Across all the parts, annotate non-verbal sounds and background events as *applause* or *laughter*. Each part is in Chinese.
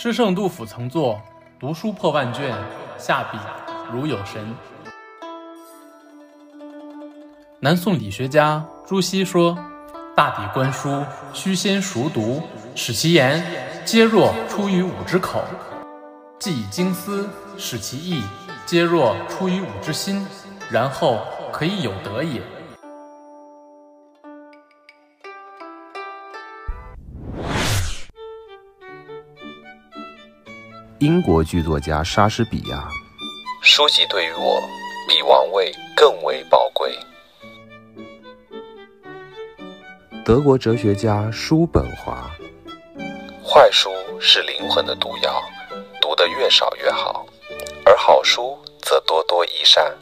诗圣杜甫曾作“读书破万卷，下笔如有神”。南宋理学家朱熹说：“大抵观书，须先熟读，使其言皆若出于吾之口；既以经思，使其意皆若出于吾之心，然后可以有德也。”英国剧作家莎士比亚，书籍对于我比王位更为宝贵。德国哲学家叔本华，坏书是灵魂的毒药，读得越少越好，而好书则多多益善。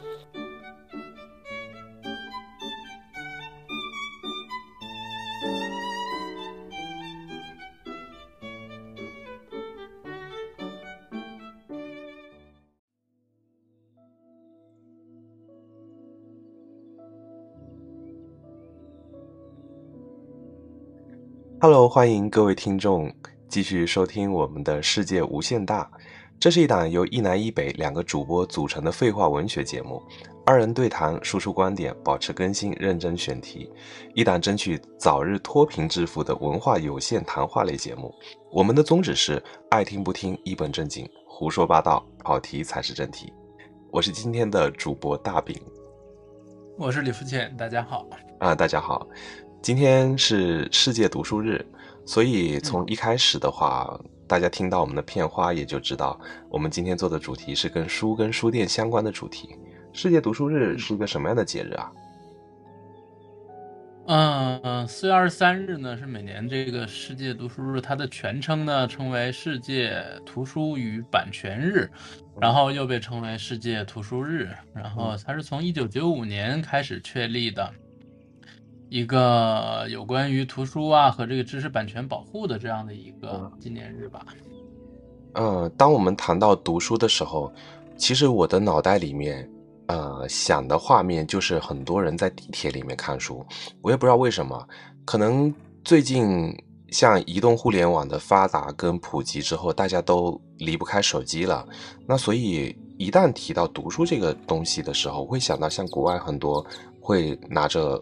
Hello，欢迎各位听众继续收听我们的世界无限大。这是一档由一南一北两个主播组成的废话文学节目，二人对谈，输出观点，保持更新，认真选题，一档争取早日脱贫致富的文化有限谈话类节目。我们的宗旨是爱听不听，一本正经，胡说八道，跑题才是正题。我是今天的主播大饼，我是李福浅，大家好啊，大家好。今天是世界读书日，所以从一开始的话，大家听到我们的片花也就知道，我们今天做的主题是跟书、跟书店相关的主题。世界读书日是一个什么样的节日啊？嗯，四月二十三日呢是每年这个世界读书日，它的全称呢称为世界图书与版权日，然后又被称为世界图书日，然后它是从一九九五年开始确立的。一个有关于图书啊和这个知识版权保护的这样的一个纪念日吧。嗯，当我们谈到读书的时候，其实我的脑袋里面，呃，想的画面就是很多人在地铁里面看书。我也不知道为什么，可能最近像移动互联网的发达跟普及之后，大家都离不开手机了。那所以一旦提到读书这个东西的时候，会想到像国外很多会拿着。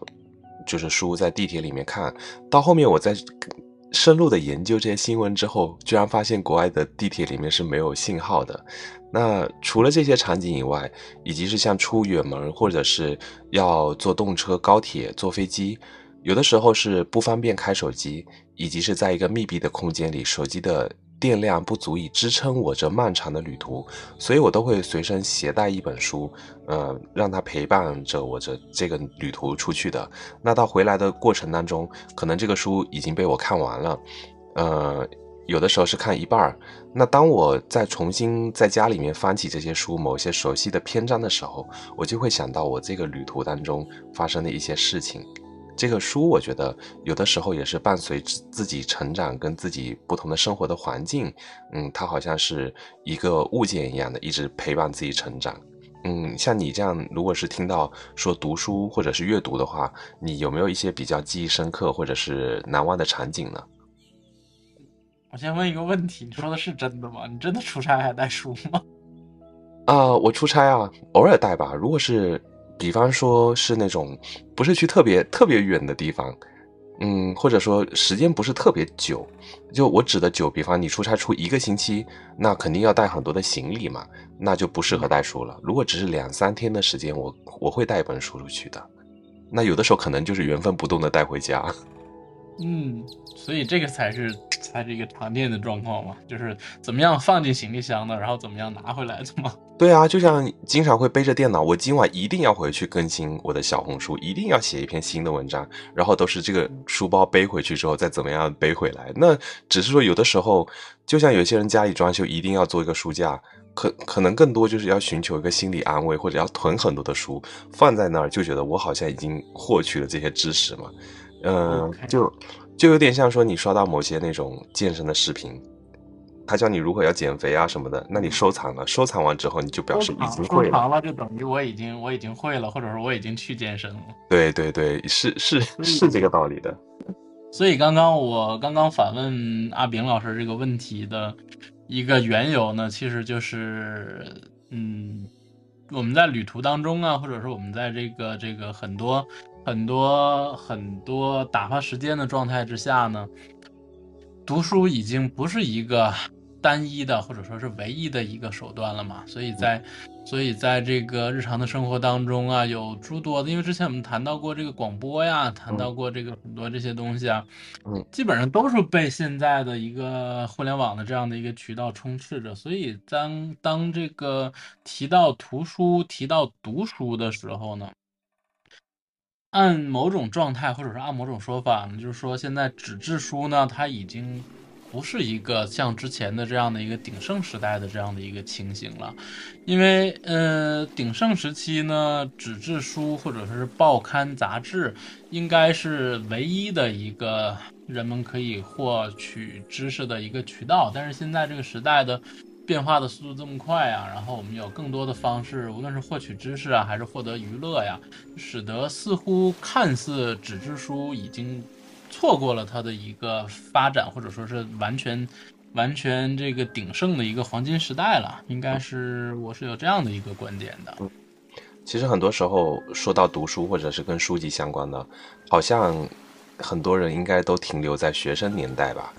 就是书在地铁里面看到后面，我在深入的研究这些新闻之后，居然发现国外的地铁里面是没有信号的。那除了这些场景以外，以及是像出远门或者是要坐动车、高铁、坐飞机，有的时候是不方便开手机，以及是在一个密闭的空间里，手机的。电量不足以支撑我这漫长的旅途，所以我都会随身携带一本书，呃，让它陪伴着我这这个旅途出去的。那到回来的过程当中，可能这个书已经被我看完了，呃，有的时候是看一半儿。那当我再重新在家里面翻起这些书，某些熟悉的篇章的时候，我就会想到我这个旅途当中发生的一些事情。这个书，我觉得有的时候也是伴随自己成长跟自己不同的生活的环境，嗯，它好像是一个物件一样的，一直陪伴自己成长。嗯，像你这样，如果是听到说读书或者是阅读的话，你有没有一些比较记忆深刻或者是难忘的场景呢？我先问一个问题，你说的是真的吗？你真的出差还带书吗？啊，我出差啊，偶尔带吧。如果是。比方说是那种不是去特别特别远的地方，嗯，或者说时间不是特别久，就我指的久，比方你出差出一个星期，那肯定要带很多的行李嘛，那就不适合带书了。如果只是两三天的时间，我我会带一本书出去的。那有的时候可能就是原封不动的带回家。嗯，所以这个才是才是一个常见的状况嘛，就是怎么样放进行李箱的，然后怎么样拿回来的嘛。*laughs* 对啊，就像经常会背着电脑，我今晚一定要回去更新我的小红书，一定要写一篇新的文章，然后都是这个书包背回去之后再怎么样背回来。那只是说有的时候，就像有些人家里装修一定要做一个书架，可可能更多就是要寻求一个心理安慰，或者要囤很多的书放在那儿，就觉得我好像已经获取了这些知识嘛。嗯，就就有点像说你刷到某些那种健身的视频，他教你如何要减肥啊什么的，那你收藏了，收藏完之后你就表示已经会了，收藏了就等于我已经我已经会了，或者说我已经去健身了。对对对，是是是这个道理的。所以刚刚我刚刚反问阿炳老师这个问题的一个缘由呢，其实就是嗯，我们在旅途当中啊，或者说我们在这个这个很多很多很多打发时间的状态之下呢，读书已经不是一个。单一的或者说是唯一的一个手段了嘛，所以在，所以在这个日常的生活当中啊，有诸多的，因为之前我们谈到过这个广播呀，谈到过这个很多这些东西啊，嗯，基本上都是被现在的一个互联网的这样的一个渠道充斥着，所以当当这个提到图书、提到读书的时候呢，按某种状态或者是按某种说法，就是说现在纸质书呢，它已经。不是一个像之前的这样的一个鼎盛时代的这样的一个情形了，因为呃，鼎盛时期呢，纸质书或者说是报刊杂志，应该是唯一的一个人们可以获取知识的一个渠道。但是现在这个时代的变化的速度这么快啊，然后我们有更多的方式，无论是获取知识啊，还是获得娱乐呀，使得似乎看似纸质书已经。错过了它的一个发展，或者说是完全、完全这个鼎盛的一个黄金时代了，应该是我是有这样的一个观点的。其实很多时候说到读书或者是跟书籍相关的，好像很多人应该都停留在学生年代吧。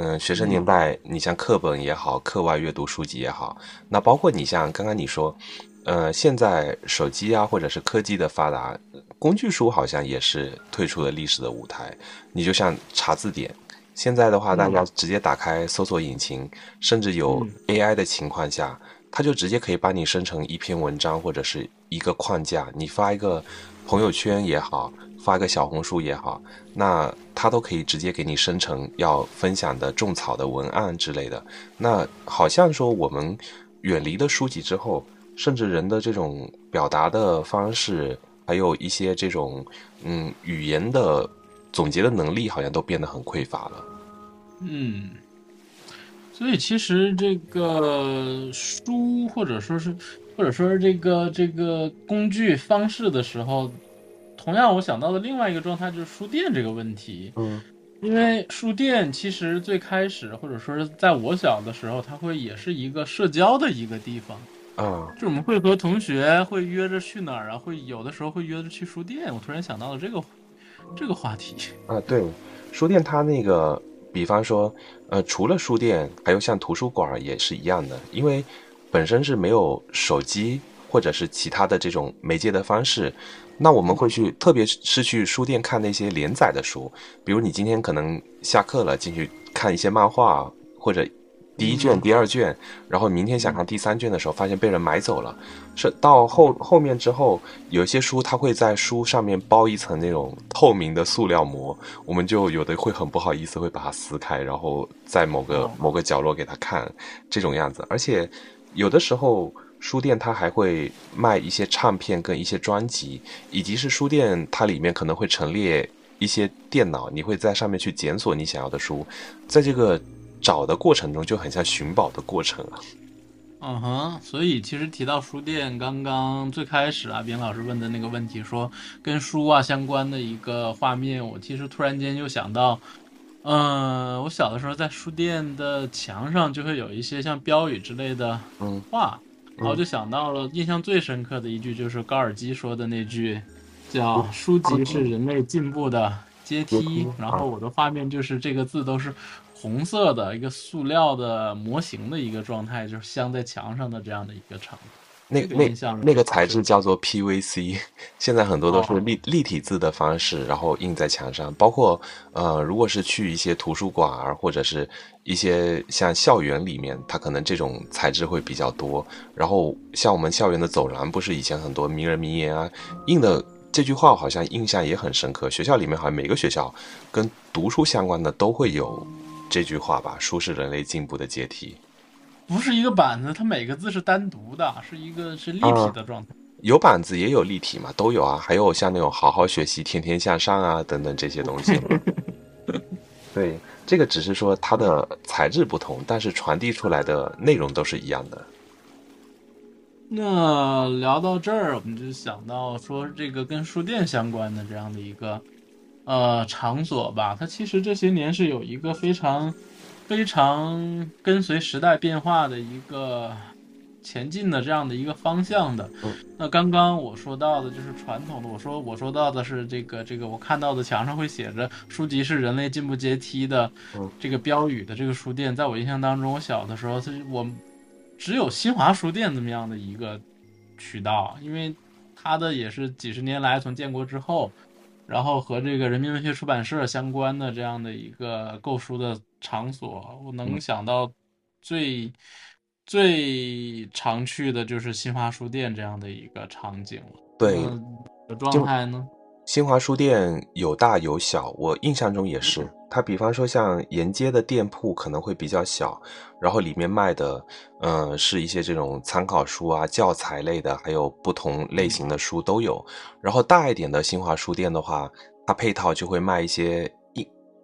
嗯，学生年代，你像课本也好，课外阅读书籍也好，那包括你像刚刚你说。呃，现在手机啊，或者是科技的发达，工具书好像也是退出了历史的舞台。你就像查字典，现在的话，大家直接打开搜索引擎，甚至有 AI 的情况下，它就直接可以帮你生成一篇文章或者是一个框架。你发一个朋友圈也好，发个小红书也好，那它都可以直接给你生成要分享的种草的文案之类的。那好像说我们远离了书籍之后。甚至人的这种表达的方式，还有一些这种嗯语言的总结的能力，好像都变得很匮乏了。嗯，所以其实这个书，或者说是，或者说是这个这个工具方式的时候，同样我想到的另外一个状态就是书店这个问题。嗯，因为书店其实最开始，或者说是在我小的时候，它会也是一个社交的一个地方。啊，就我们会和同学会约着去哪儿啊？会有的时候会约着去书店。我突然想到了这个这个话题啊，对，书店它那个，比方说，呃，除了书店，还有像图书馆也是一样的，因为本身是没有手机或者是其他的这种媒介的方式，那我们会去，特别是去书店看那些连载的书，比如你今天可能下课了进去看一些漫画或者。第一卷、第二卷，然后明天想看第三卷的时候，发现被人买走了。是到后后面之后，有一些书它会在书上面包一层那种透明的塑料膜，我们就有的会很不好意思，会把它撕开，然后在某个某个角落给他看这种样子。而且有的时候书店它还会卖一些唱片跟一些专辑，以及是书店它里面可能会陈列一些电脑，你会在上面去检索你想要的书，在这个。找的过程中就很像寻宝的过程啊。嗯哼，所以其实提到书店，刚刚最开始啊，边老师问的那个问题，说跟书啊相关的一个画面，我其实突然间就想到，嗯，我小的时候在书店的墙上就会有一些像标语之类的话，然后就想到了印象最深刻的一句，就是高尔基说的那句，叫“书籍是人类进步的阶梯”，然后我的画面就是这个字都是。红色的一个塑料的模型的一个状态，就是镶在墙上的这样的一个场景。那那那个材质叫做 PVC，现在很多都是立立体字的方式，然后印在墙上。包括呃，如果是去一些图书馆啊或者是一些像校园里面，它可能这种材质会比较多。然后像我们校园的走廊，不是以前很多名人名言啊，印的这句话好像印象也很深刻。学校里面好像每个学校跟读书相关的都会有。这句话吧，书是人类进步的阶梯，不是一个板子，它每个字是单独的，是一个是立体的状态。有板子也有立体嘛，都有啊。还有像那种好好学习、天天向上啊等等这些东西。*laughs* 对，这个只是说它的材质不同，但是传递出来的内容都是一样的。那聊到这儿，我们就想到说这个跟书店相关的这样的一个。呃，场所吧，它其实这些年是有一个非常非常跟随时代变化的一个前进的这样的一个方向的。那刚刚我说到的就是传统的，我说我说到的是这个这个我看到的墙上会写着“书籍是人类进步阶梯”的这个标语的这个书店，在我印象当中，我小的时候是我只有新华书店这么样的一个渠道，因为它的也是几十年来从建国之后。然后和这个人民文学出版社相关的这样的一个购书的场所，我能想到最最常去的就是新华书店这样的一个场景了。对，状态呢？新华书店有大有小，我印象中也是。它比方说像沿街的店铺可能会比较小，然后里面卖的，嗯，是一些这种参考书啊、教材类的，还有不同类型的书都有。然后大一点的新华书店的话，它配套就会卖一些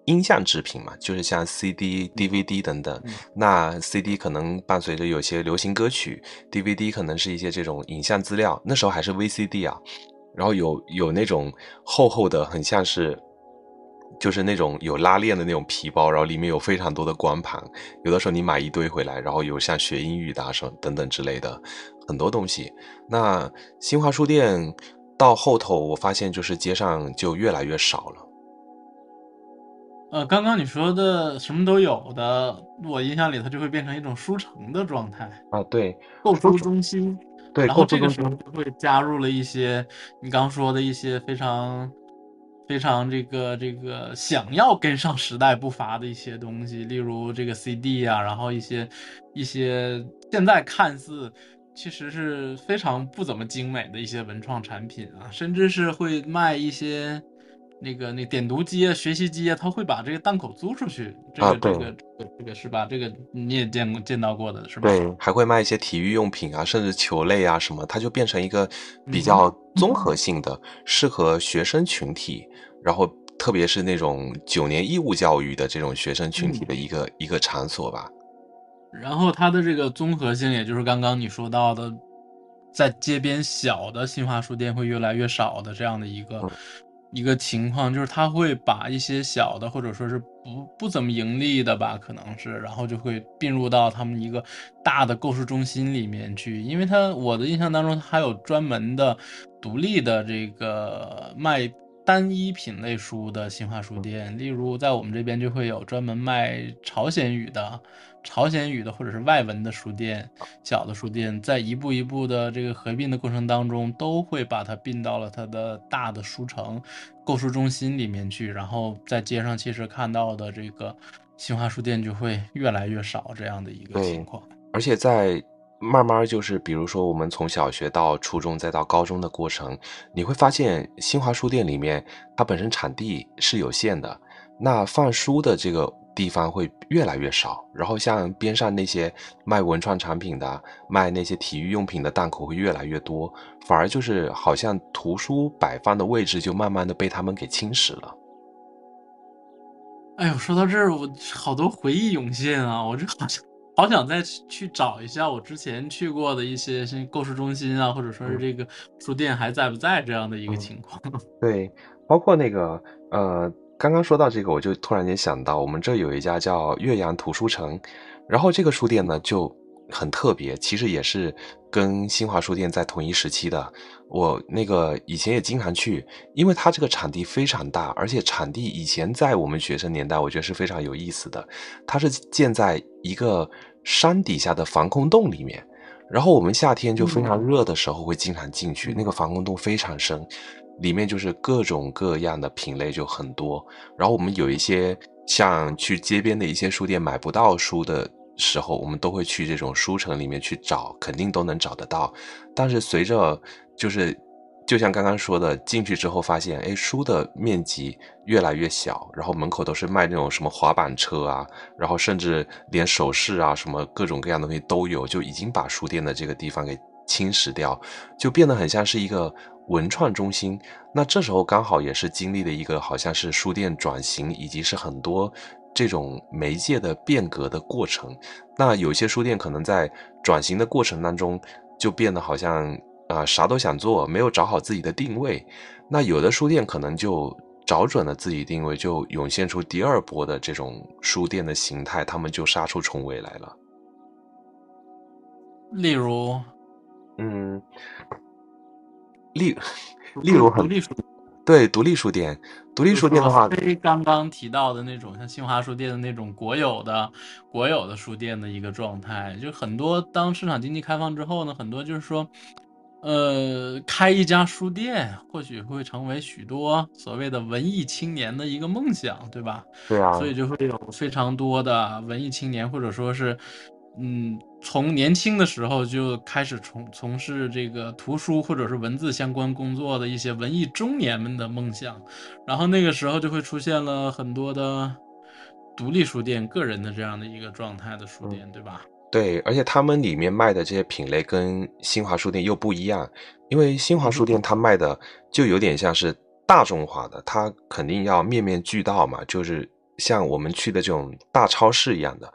音音像制品嘛，就是像 CD、DVD 等等。那 CD 可能伴随着有些流行歌曲，DVD 可能是一些这种影像资料。那时候还是 VCD 啊。然后有有那种厚厚的，很像是，就是那种有拉链的那种皮包，然后里面有非常多的光盘。有的时候你买一堆回来，然后有像学英语的什么等等之类的很多东西。那新华书店到后头，我发现就是街上就越来越少了。呃，刚刚你说的什么都有的，我印象里它就会变成一种书城的状态啊，对，购书中心。对，然后这个时候就会加入了一些你刚说的一些非常非常这个这个想要跟上时代步伐的一些东西，例如这个 CD 啊，然后一些一些现在看似其实是非常不怎么精美的一些文创产品啊，甚至是会卖一些。那个那点读机啊，学习机啊，他会把这个档口租出去。这个这个这个是吧？这个你也见过见到过的是吧？对，还会卖一些体育用品啊，甚至球类啊什么，它就变成一个比较综合性的，适合学生群体，然后特别是那种九年义务教育的这种学生群体的一个一个场所吧。然后它的这个综合性，也就是刚刚你说到的，在街边小的新华书店会越来越少的这样的一个。一个情况就是，他会把一些小的，或者说是不不怎么盈利的吧，可能是，然后就会并入到他们一个大的购书中心里面去。因为他我的印象当中，他还有专门的、独立的这个卖单一品类书的新华书店，例如在我们这边就会有专门卖朝鲜语的。朝鲜语的或者是外文的书店，小的书店，在一步一步的这个合并的过程当中，都会把它并到了它的大的书城、购书中心里面去。然后在街上，其实看到的这个新华书店就会越来越少这样的一个情况。而且在慢慢就是，比如说我们从小学到初中再到高中的过程，你会发现新华书店里面它本身产地是有限的，那放书的这个。地方会越来越少，然后像边上那些卖文创产品的、卖那些体育用品的档口会越来越多，反而就是好像图书摆放的位置就慢慢的被他们给侵蚀了。哎呦，说到这儿，我好多回忆涌现啊！我这好想好想再去找一下我之前去过的一些像购书中心啊，或者说是这个书店还在不在这样的一个情况。*laughs* 对，包括那个呃。刚刚说到这个，我就突然间想到，我们这有一家叫岳阳图书城，然后这个书店呢就很特别，其实也是跟新华书店在同一时期的。我那个以前也经常去，因为它这个场地非常大，而且场地以前在我们学生年代，我觉得是非常有意思的。它是建在一个山底下的防空洞里面，然后我们夏天就非常热的时候会经常进去，那个防空洞非常深。里面就是各种各样的品类就很多，然后我们有一些像去街边的一些书店买不到书的时候，我们都会去这种书城里面去找，肯定都能找得到。但是随着就是就像刚刚说的，进去之后发现，哎，书的面积越来越小，然后门口都是卖那种什么滑板车啊，然后甚至连首饰啊什么各种各样的东西都有，就已经把书店的这个地方给侵蚀掉，就变得很像是一个。文创中心，那这时候刚好也是经历了一个好像是书店转型，以及是很多这种媒介的变革的过程。那有些书店可能在转型的过程当中，就变得好像啊啥都想做，没有找好自己的定位。那有的书店可能就找准了自己定位，就涌现出第二波的这种书店的形态，他们就杀出重围来了。例如，嗯，例例如很独立书对独立书店，独立书店的话，非刚刚提到的那种像新华书店的那种国有的国有的书店的一个状态，就很多当市场经济开放之后呢，很多就是说，呃，开一家书店或许会成为许多所谓的文艺青年的一个梦想，对吧？对啊，所以就会有非常多的文艺青年，或者说是，嗯，从年轻的时候就开始从从事这个图书或者是文字相关工作的一些文艺中年们的梦想，然后那个时候就会出现了很多的独立书店、个人的这样的一个状态的书店，对吧？对，而且他们里面卖的这些品类跟新华书店又不一样，因为新华书店它卖的就有点像是大众化的，它肯定要面面俱到嘛，就是像我们去的这种大超市一样的。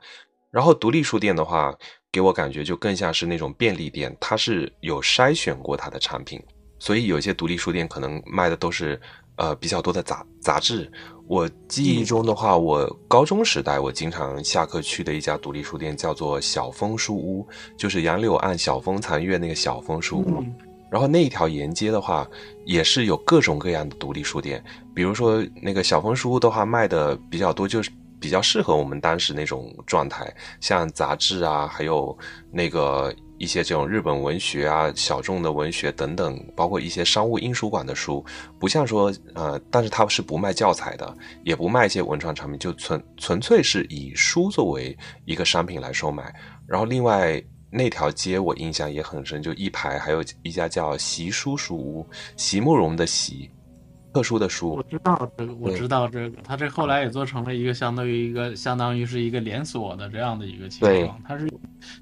然后独立书店的话，给我感觉就更像是那种便利店，它是有筛选过它的产品，所以有些独立书店可能卖的都是呃比较多的杂杂志。我记忆中的话，我高中时代我经常下课去的一家独立书店叫做小枫书屋，就是杨柳岸晓风残月那个小枫书屋。然后那一条沿街的话，也是有各种各样的独立书店，比如说那个小枫书屋的话，卖的比较多，就是比较适合我们当时那种状态，像杂志啊，还有那个一些这种日本文学啊、小众的文学等等，包括一些商务印书馆的书，不像说呃，但是它是不卖教材的，也不卖一些文创产品，就纯纯粹是以书作为一个商品来售卖。然后另外。那条街我印象也很深，就一排还有一家叫习书书屋，席慕容的席，特殊的书我。知道这个，我知道这个，他这后来也做成了一个相当于一个相当于是一个连锁的这样的一个情对况，它是以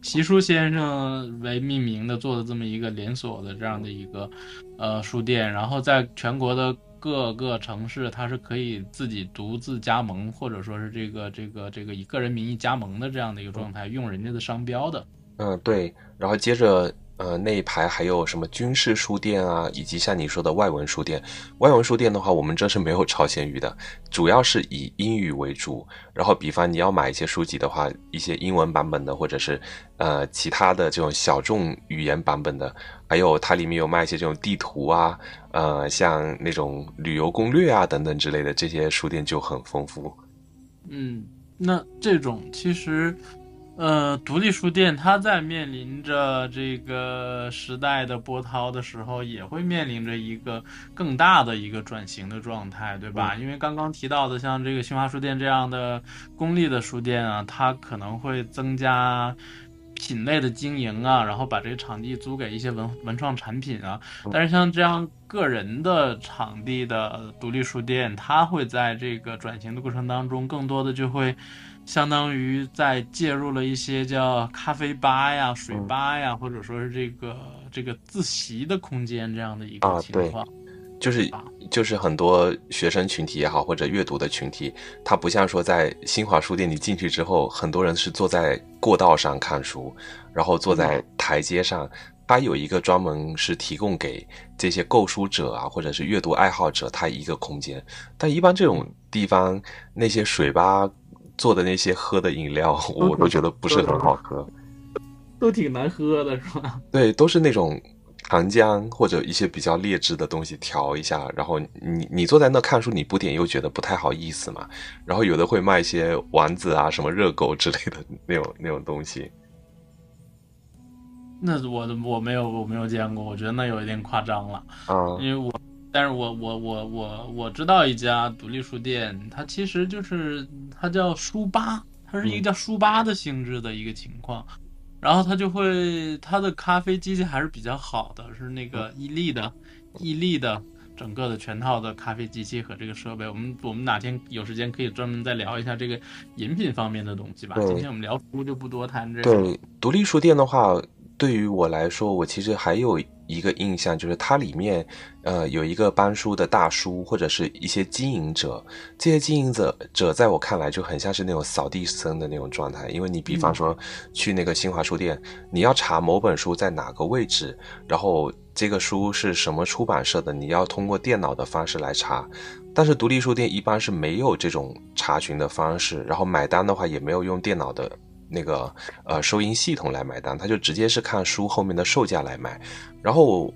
习书先生为命名的做的这么一个连锁的这样的一个呃书店，然后在全国的各个城市，它是可以自己独自加盟，或者说是这个这个这个以个人名义加盟的这样的一个状态，用人家的商标的。嗯，对。然后接着，呃，那一排还有什么军事书店啊，以及像你说的外文书店。外文书店的话，我们这是没有朝鲜语的，主要是以英语为主。然后，比方你要买一些书籍的话，一些英文版本的，或者是呃其他的这种小众语言版本的，还有它里面有卖一些这种地图啊，呃，像那种旅游攻略啊等等之类的，这些书店就很丰富。嗯，那这种其实，呃，独立书店它在面临着这个时代的波涛的时候，也会面临着一个更大的一个转型的状态，对吧？因为刚刚提到的，像这个新华书店这样的公立的书店啊，它可能会增加。品类的经营啊，然后把这个场地租给一些文文创产品啊，但是像这样个人的场地的独立书店，它会在这个转型的过程当中，更多的就会相当于在介入了一些叫咖啡吧呀、水吧呀，或者说是这个这个自习的空间这样的一个啊对情况。就是啊就是很多学生群体也好，或者阅读的群体，它不像说在新华书店你进去之后，很多人是坐在过道上看书，然后坐在台阶上，它有一个专门是提供给这些购书者啊，或者是阅读爱好者，它一个空间。但一般这种地方，那些水吧做的那些喝的饮料，*laughs* 我都觉得不是很好喝。都挺难喝的，是吧？对，都是那种糖浆或者一些比较劣质的东西调一下，然后你你坐在那看书，你不点又觉得不太好意思嘛。然后有的会卖一些丸子啊、什么热狗之类的那种那种东西。那我的我没有我没有见过，我觉得那有一点夸张了。啊、因为我，但是我我我我我知道一家独立书店，它其实就是它叫书吧，它是一个叫书吧的性质的一个情况。然后它就会，它的咖啡机器还是比较好的，是那个伊利的，伊利的整个的全套的咖啡机器和这个设备。我们我们哪天有时间可以专门再聊一下这个饮品方面的东西吧。对今天我们聊书就不多谈这个。对，独立书店的话，对于我来说，我其实还有一个印象，就是它里面，呃，有一个搬书的大叔，或者是一些经营者。这些经营者者在我看来就很像是那种扫地僧的那种状态。因为你比方说去那个新华书店，你要查某本书在哪个位置，然后这个书是什么出版社的，你要通过电脑的方式来查。但是独立书店一般是没有这种查询的方式，然后买单的话也没有用电脑的。那个呃收银系统来买单，他就直接是看书后面的售价来买。然后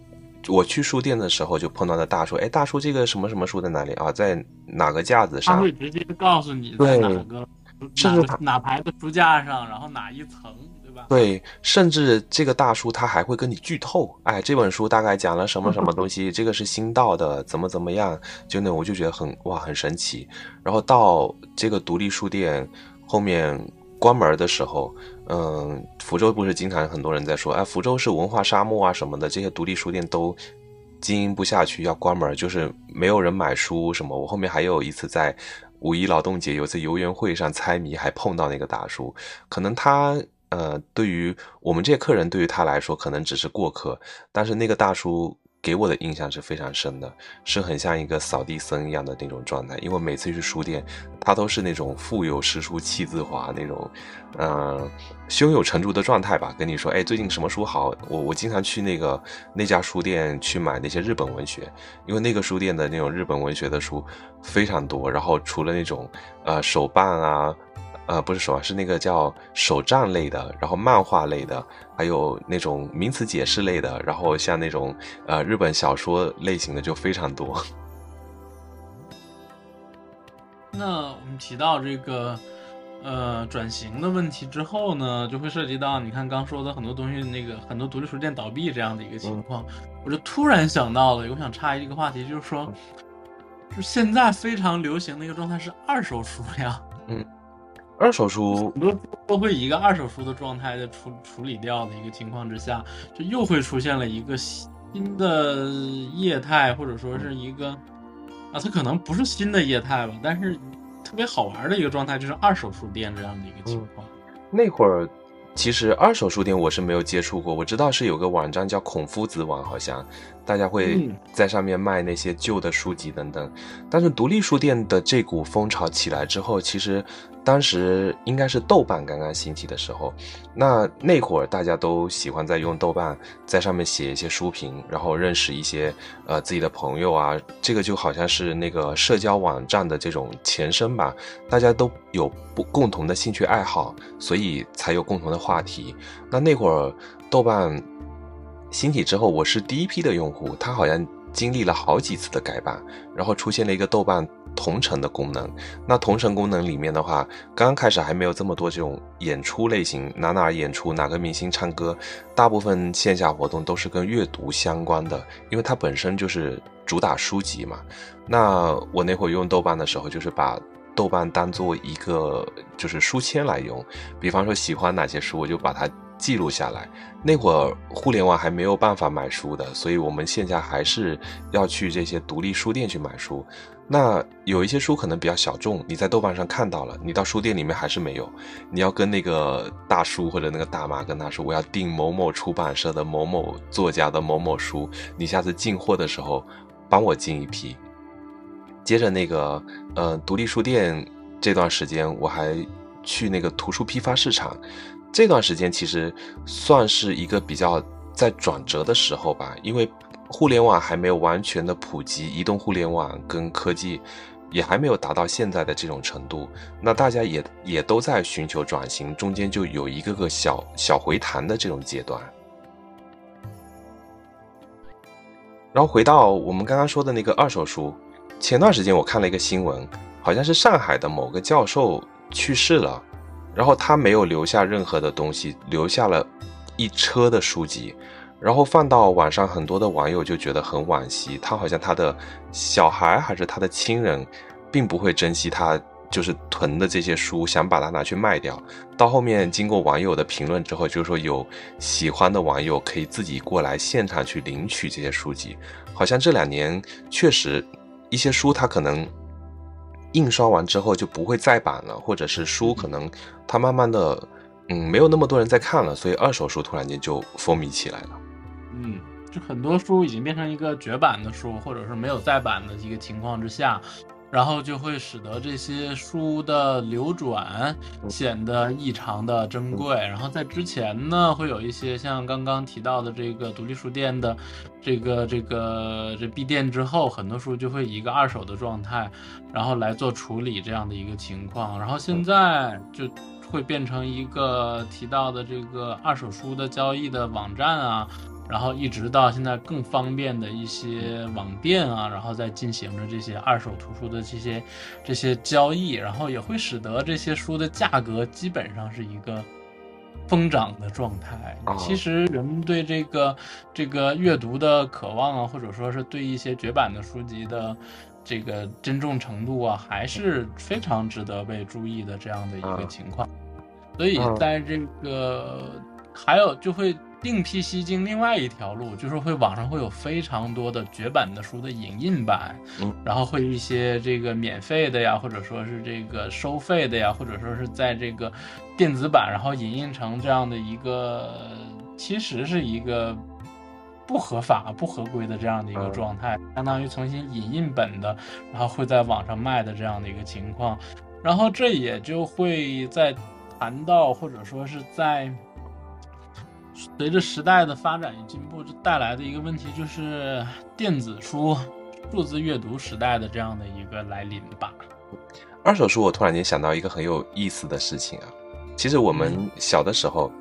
我去书店的时候就碰到的大叔，哎，大叔这个什么什么书在哪里啊？在哪个架子上？他会直接告诉你在哪个，甚至哪排的书架上，然后哪一层，对吧？对，甚至这个大叔他还会跟你剧透，哎，这本书大概讲了什么什么东西，这个是新到的，怎么怎么样？就那我就觉得很哇很神奇。然后到这个独立书店后面。关门的时候，嗯，福州不是经常很多人在说，哎，福州是文化沙漠啊什么的，这些独立书店都经营不下去，要关门，就是没有人买书什么。我后面还有一次在五一劳动节有次游园会上猜谜，还碰到那个大叔，可能他呃，对于我们这些客人，对于他来说可能只是过客，但是那个大叔。给我的印象是非常深的，是很像一个扫地僧一样的那种状态。因为每次去书店，他都是那种腹有诗书气自华那种，嗯，胸有成竹的状态吧。跟你说，哎，最近什么书好？我我经常去那个那家书店去买那些日本文学，因为那个书店的那种日本文学的书非常多。然后除了那种呃手办啊。呃，不是手啊，是那个叫手账类的，然后漫画类的，还有那种名词解释类的，然后像那种呃日本小说类型的就非常多。*laughs* 那我们提到这个呃转型的问题之后呢，就会涉及到你看刚说的很多东西，那个很多独立书店倒闭这样的一个情况，我就突然想到了，我想插一个话题，就是说，就现在非常流行的一个状态是二手书呀，嗯。二手书都会以一个二手书的状态的处处理掉的一个情况之下，就又会出现了一个新的业态，或者说是一个啊，它可能不是新的业态吧，但是特别好玩的一个状态就是二手书店这样的一个情况。那会儿其实二手书店我是没有接触过，我知道是有个网站叫孔夫子网，好像大家会在上面卖那些旧的书籍等等。但是独立书店的这股风潮起来之后，其实。当时应该是豆瓣刚刚兴起的时候，那那会儿大家都喜欢在用豆瓣，在上面写一些书评，然后认识一些呃自己的朋友啊，这个就好像是那个社交网站的这种前身吧。大家都有不共同的兴趣爱好，所以才有共同的话题。那那会儿豆瓣兴起之后，我是第一批的用户，它好像经历了好几次的改版，然后出现了一个豆瓣。同城的功能，那同城功能里面的话，刚刚开始还没有这么多这种演出类型，哪哪演出，哪个明星唱歌，大部分线下活动都是跟阅读相关的，因为它本身就是主打书籍嘛。那我那会用豆瓣的时候，就是把豆瓣当做一个就是书签来用，比方说喜欢哪些书，我就把它记录下来。那会儿互联网还没有办法买书的，所以我们线下还是要去这些独立书店去买书。那有一些书可能比较小众，你在豆瓣上看到了，你到书店里面还是没有。你要跟那个大叔或者那个大妈跟他说，我要订某某出版社的某某作家的某某书，你下次进货的时候帮我进一批。接着那个呃独立书店这段时间，我还去那个图书批发市场，这段时间其实算是一个比较在转折的时候吧，因为。互联网还没有完全的普及，移动互联网跟科技也还没有达到现在的这种程度，那大家也也都在寻求转型，中间就有一个个小小回弹的这种阶段。然后回到我们刚刚说的那个二手书，前段时间我看了一个新闻，好像是上海的某个教授去世了，然后他没有留下任何的东西，留下了一车的书籍。然后放到网上，很多的网友就觉得很惋惜，他好像他的小孩还是他的亲人，并不会珍惜他就是囤的这些书，想把它拿去卖掉。到后面经过网友的评论之后，就是说有喜欢的网友可以自己过来现场去领取这些书籍。好像这两年确实一些书它可能印刷完之后就不会再版了，或者是书可能它慢慢的。嗯，没有那么多人在看了，所以二手书突然间就风靡起来了。嗯，就很多书已经变成一个绝版的书，或者是没有再版的一个情况之下。然后就会使得这些书的流转显得异常的珍贵。然后在之前呢，会有一些像刚刚提到的这个独立书店的这个这个这闭店之后，很多书就会以一个二手的状态，然后来做处理这样的一个情况。然后现在就会变成一个提到的这个二手书的交易的网站啊。然后一直到现在更方便的一些网店啊，然后再进行着这些二手图书的这些这些交易，然后也会使得这些书的价格基本上是一个疯涨的状态。其实人们对这个这个阅读的渴望啊，或者说是对一些绝版的书籍的这个珍重程度啊，还是非常值得被注意的这样的一个情况。所以在这个还有就会。另辟蹊径，另外一条路就是会网上会有非常多的绝版的书的影印版，嗯，然后会一些这个免费的呀，或者说是这个收费的呀，或者说是在这个电子版，然后影印成这样的一个，其实是一个不合法、不合规的这样的一个状态，相当于重新影印本的，然后会在网上卖的这样的一个情况，然后这也就会在谈到或者说是在。随着时代的发展与进步，这带来的一个问题就是电子书、数字阅读时代的这样的一个来临吧。二手书，我突然间想到一个很有意思的事情啊。其实我们小的时候，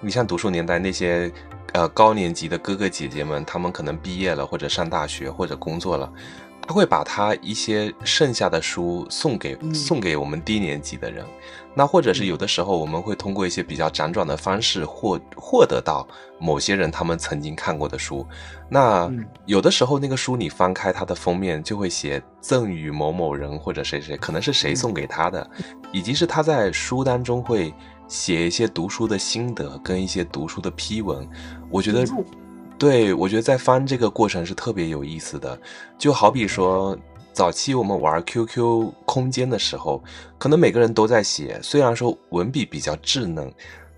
你像读书年代那些呃高年级的哥哥姐姐们，他们可能毕业了，或者上大学，或者工作了。他会把他一些剩下的书送给送给我们低年级的人，那或者是有的时候我们会通过一些比较辗转的方式获获得到某些人他们曾经看过的书，那有的时候那个书你翻开它的封面就会写赠与某某人或者谁谁，可能是谁送给他的，以及是他在书当中会写一些读书的心得跟一些读书的批文，我觉得。对，我觉得在翻这个过程是特别有意思的，就好比说早期我们玩 QQ 空间的时候，可能每个人都在写，虽然说文笔比较稚嫩，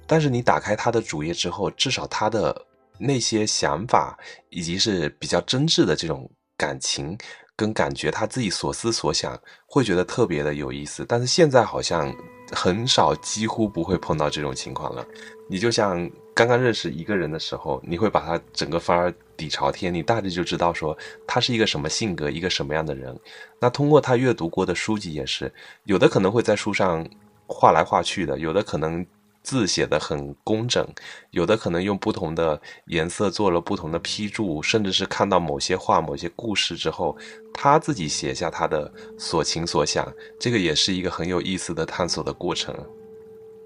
但是你打开他的主页之后，至少他的那些想法以及是比较真挚的这种感情跟感觉，他自己所思所想，会觉得特别的有意思。但是现在好像很少，几乎不会碰到这种情况了。你就像。刚刚认识一个人的时候，你会把他整个翻底朝天，你大致就知道说他是一个什么性格，一个什么样的人。那通过他阅读过的书籍也是，有的可能会在书上画来画去的，有的可能字写的很工整，有的可能用不同的颜色做了不同的批注，甚至是看到某些话、某些故事之后，他自己写下他的所情所想，这个也是一个很有意思的探索的过程。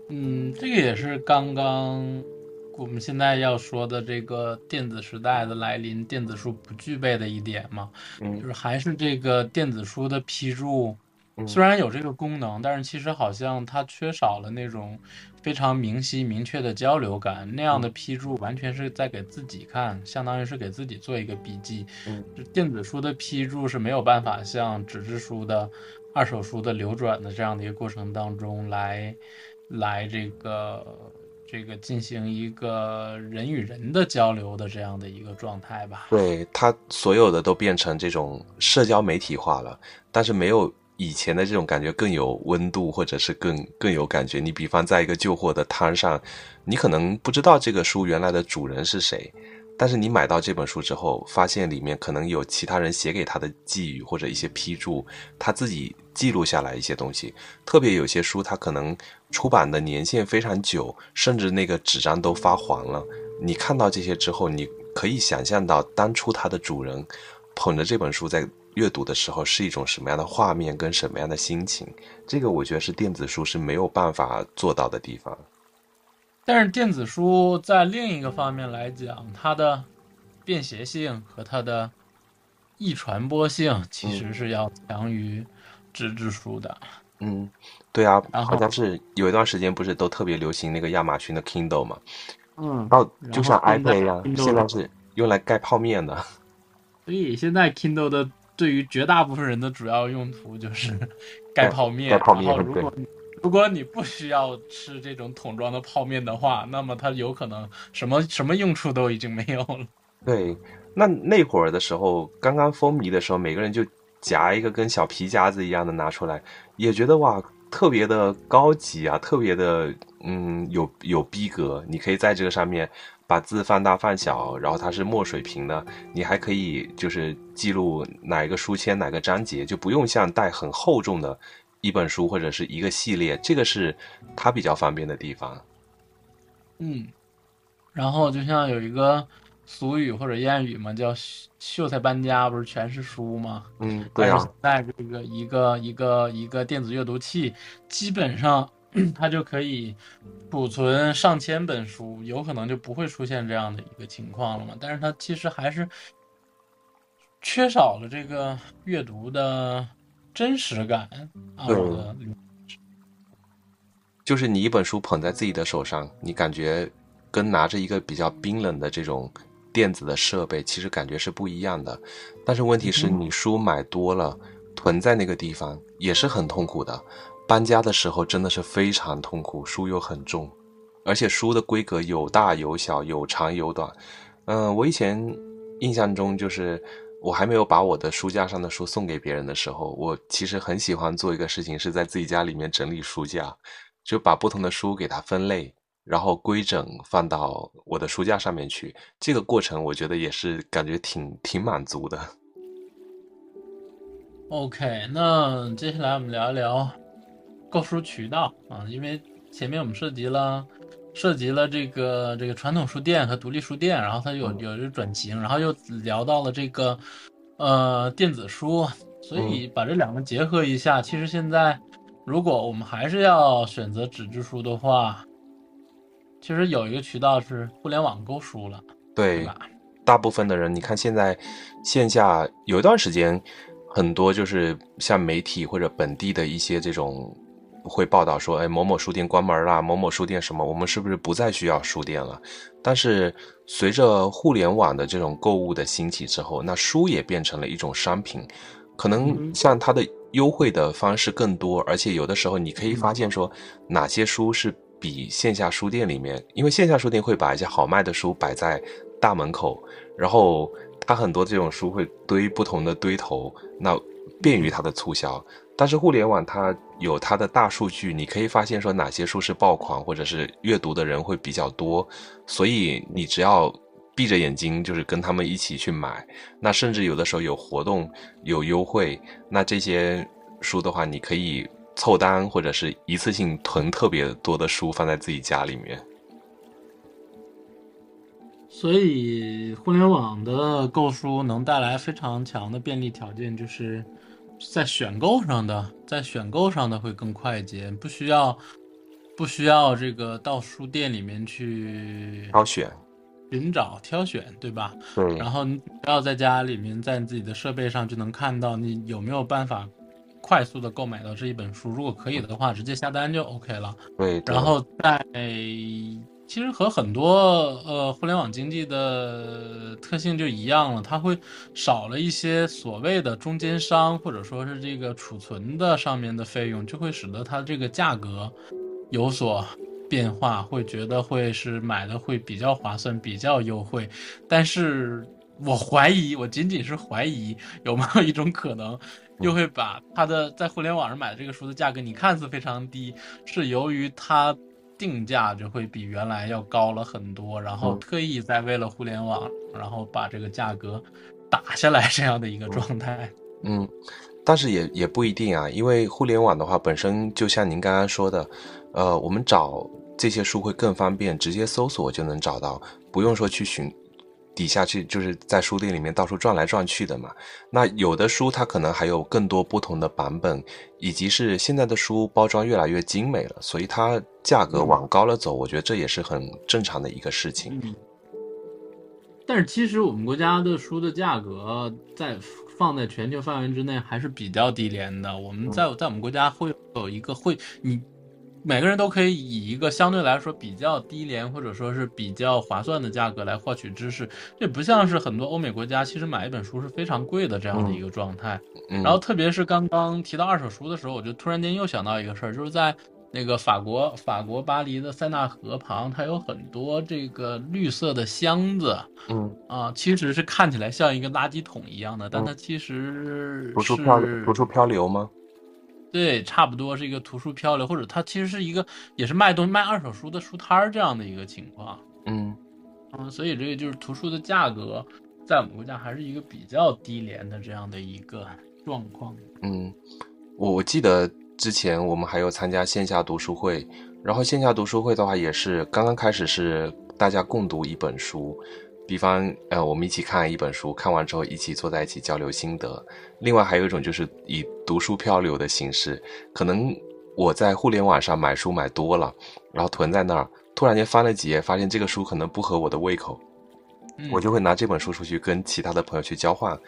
嗯，这个也是刚刚。我们现在要说的这个电子时代的来临，电子书不具备的一点嘛，就是还是这个电子书的批注，虽然有这个功能，但是其实好像它缺少了那种非常明晰、明确的交流感。那样的批注完全是在给自己看，相当于是给自己做一个笔记。电子书的批注是没有办法像纸质书的、二手书的流转的这样的一个过程当中来，来这个。这个进行一个人与人的交流的这样的一个状态吧。对它所有的都变成这种社交媒体化了，但是没有以前的这种感觉更有温度，或者是更更有感觉。你比方在一个旧货的摊上，你可能不知道这个书原来的主人是谁。但是你买到这本书之后，发现里面可能有其他人写给他的寄语或者一些批注，他自己记录下来一些东西。特别有些书，它可能出版的年限非常久，甚至那个纸张都发黄了。你看到这些之后，你可以想象到当初它的主人捧着这本书在阅读的时候是一种什么样的画面跟什么样的心情。这个我觉得是电子书是没有办法做到的地方。但是电子书在另一个方面来讲，它的便携性和它的易传播性其实是要强于纸质书的。嗯，对啊，好像是有一段时间不是都特别流行那个亚马逊的 Kindle 嘛？嗯，哦，就像 iPad 一样，现在是用来盖泡面的。所以现在 Kindle 的对于绝大部分人的主要用途就是 *laughs* 盖泡面。盖泡面，如果如果你不需要吃这种桶装的泡面的话，那么它有可能什么什么用处都已经没有了。对，那那会儿的时候，刚刚风靡的时候，每个人就夹一个跟小皮夹子一样的拿出来，也觉得哇，特别的高级啊，特别的嗯有有逼格。你可以在这个上面把字放大放小，然后它是墨水屏的，你还可以就是记录哪一个书签哪个章节，就不用像带很厚重的一本书或者是一个系列，这个是它比较方便的地方。嗯，然后就像有一个。俗语或者谚语嘛，叫“秀才搬家”，不是全是书吗？嗯，对啊。在这个一个一个一个电子阅读器，基本上 *clears throat* 它就可以储存上千本书，有可能就不会出现这样的一个情况了嘛。但是它其实还是缺少了这个阅读的真实感啊。就是你一本书捧在自己的手上，你感觉跟拿着一个比较冰冷的这种。电子的设备其实感觉是不一样的，但是问题是你书买多了，囤在那个地方也是很痛苦的。搬家的时候真的是非常痛苦，书又很重，而且书的规格有大有小，有长有短。嗯，我以前印象中就是我还没有把我的书架上的书送给别人的时候，我其实很喜欢做一个事情，是在自己家里面整理书架，就把不同的书给它分类。然后规整放到我的书架上面去，这个过程我觉得也是感觉挺挺满足的。OK，那接下来我们聊一聊购书渠道啊，因为前面我们涉及了涉及了这个这个传统书店和独立书店，然后它有有这转型，然后又聊到了这个呃电子书，所以把这两个结合一下，其实现在如果我们还是要选择纸质书的话。其实有一个渠道是互联网购书了，对吧？大部分的人，你看现在线下有一段时间，很多就是像媒体或者本地的一些这种会报道说，哎，某某书店关门了，某某书店什么，我们是不是不再需要书店了？但是随着互联网的这种购物的兴起之后，那书也变成了一种商品，可能像它的优惠的方式更多，而且有的时候你可以发现说哪些书是。比线下书店里面，因为线下书店会把一些好卖的书摆在大门口，然后它很多这种书会堆不同的堆头，那便于它的促销。但是互联网它有它的大数据，你可以发现说哪些书是爆款，或者是阅读的人会比较多，所以你只要闭着眼睛就是跟他们一起去买，那甚至有的时候有活动有优惠，那这些书的话你可以。凑单或者是一次性囤特别多的书放在自己家里面，所以互联网的购书能带来非常强的便利条件，就是在选购上的，在选购上的会更快捷，不需要不需要这个到书店里面去挑选、寻找、挑选，对吧？对。然后你只要在家里面，在你自己的设备上就能看到你有没有办法。快速的购买到这一本书，如果可以的话，直接下单就 OK 了。对，然后在其实和很多呃互联网经济的特性就一样了，它会少了一些所谓的中间商或者说是这个储存的上面的费用，就会使得它这个价格有所变化，会觉得会是买的会比较划算，比较优惠。但是我怀疑，我仅仅是怀疑有没有一种可能。*laughs* 又会把它的在互联网上买的这个书的价格，你看似非常低，是由于它定价就会比原来要高了很多，然后特意在为了互联网，然后把这个价格打下来这样的一个状态。嗯，但是也也不一定啊，因为互联网的话本身就像您刚刚说的，呃，我们找这些书会更方便，直接搜索就能找到，不用说去寻。底下去就是在书店里面到处转来转去的嘛。那有的书它可能还有更多不同的版本，以及是现在的书包装越来越精美了，所以它价格往高了走，我觉得这也是很正常的一个事情。但是其实我们国家的书的价格在放在全球范围之内还是比较低廉的。我们在在我们国家会有一个会你。每个人都可以以一个相对来说比较低廉或者说是比较划算的价格来获取知识，这不像是很多欧美国家，其实买一本书是非常贵的这样的一个状态。然后特别是刚刚提到二手书的时候，我就突然间又想到一个事儿，就是在那个法国法国巴黎的塞纳河旁，它有很多这个绿色的箱子，嗯，啊，其实是看起来像一个垃圾桶一样的，但它其实图书漂是图书漂流吗？对，差不多是一个图书漂流，或者它其实是一个也是卖东西卖二手书的书摊儿这样的一个情况。嗯嗯，所以这个就是图书的价格，在我们国家还是一个比较低廉的这样的一个状况。嗯，我我记得之前我们还有参加线下读书会，然后线下读书会的话也是刚刚开始是大家共读一本书，比方呃我们一起看一本书，看完之后一起坐在一起交流心得。另外还有一种就是以读书漂流的形式，可能我在互联网上买书买多了，然后囤在那儿，突然间翻了几页，发现这个书可能不合我的胃口，嗯。我就会拿这本书出去跟其他的朋友去交换，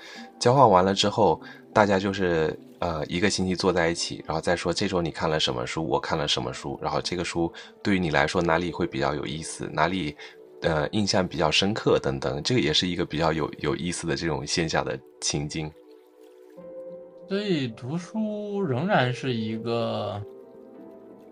交换完了之后，大家就是呃一个星期坐在一起，然后再说这周你看了什么书，我看了什么书，然后这个书对于你来说哪里会比较有意思，哪里呃印象比较深刻等等，这个也是一个比较有有意思的这种线下的情境。所以读书仍然是一个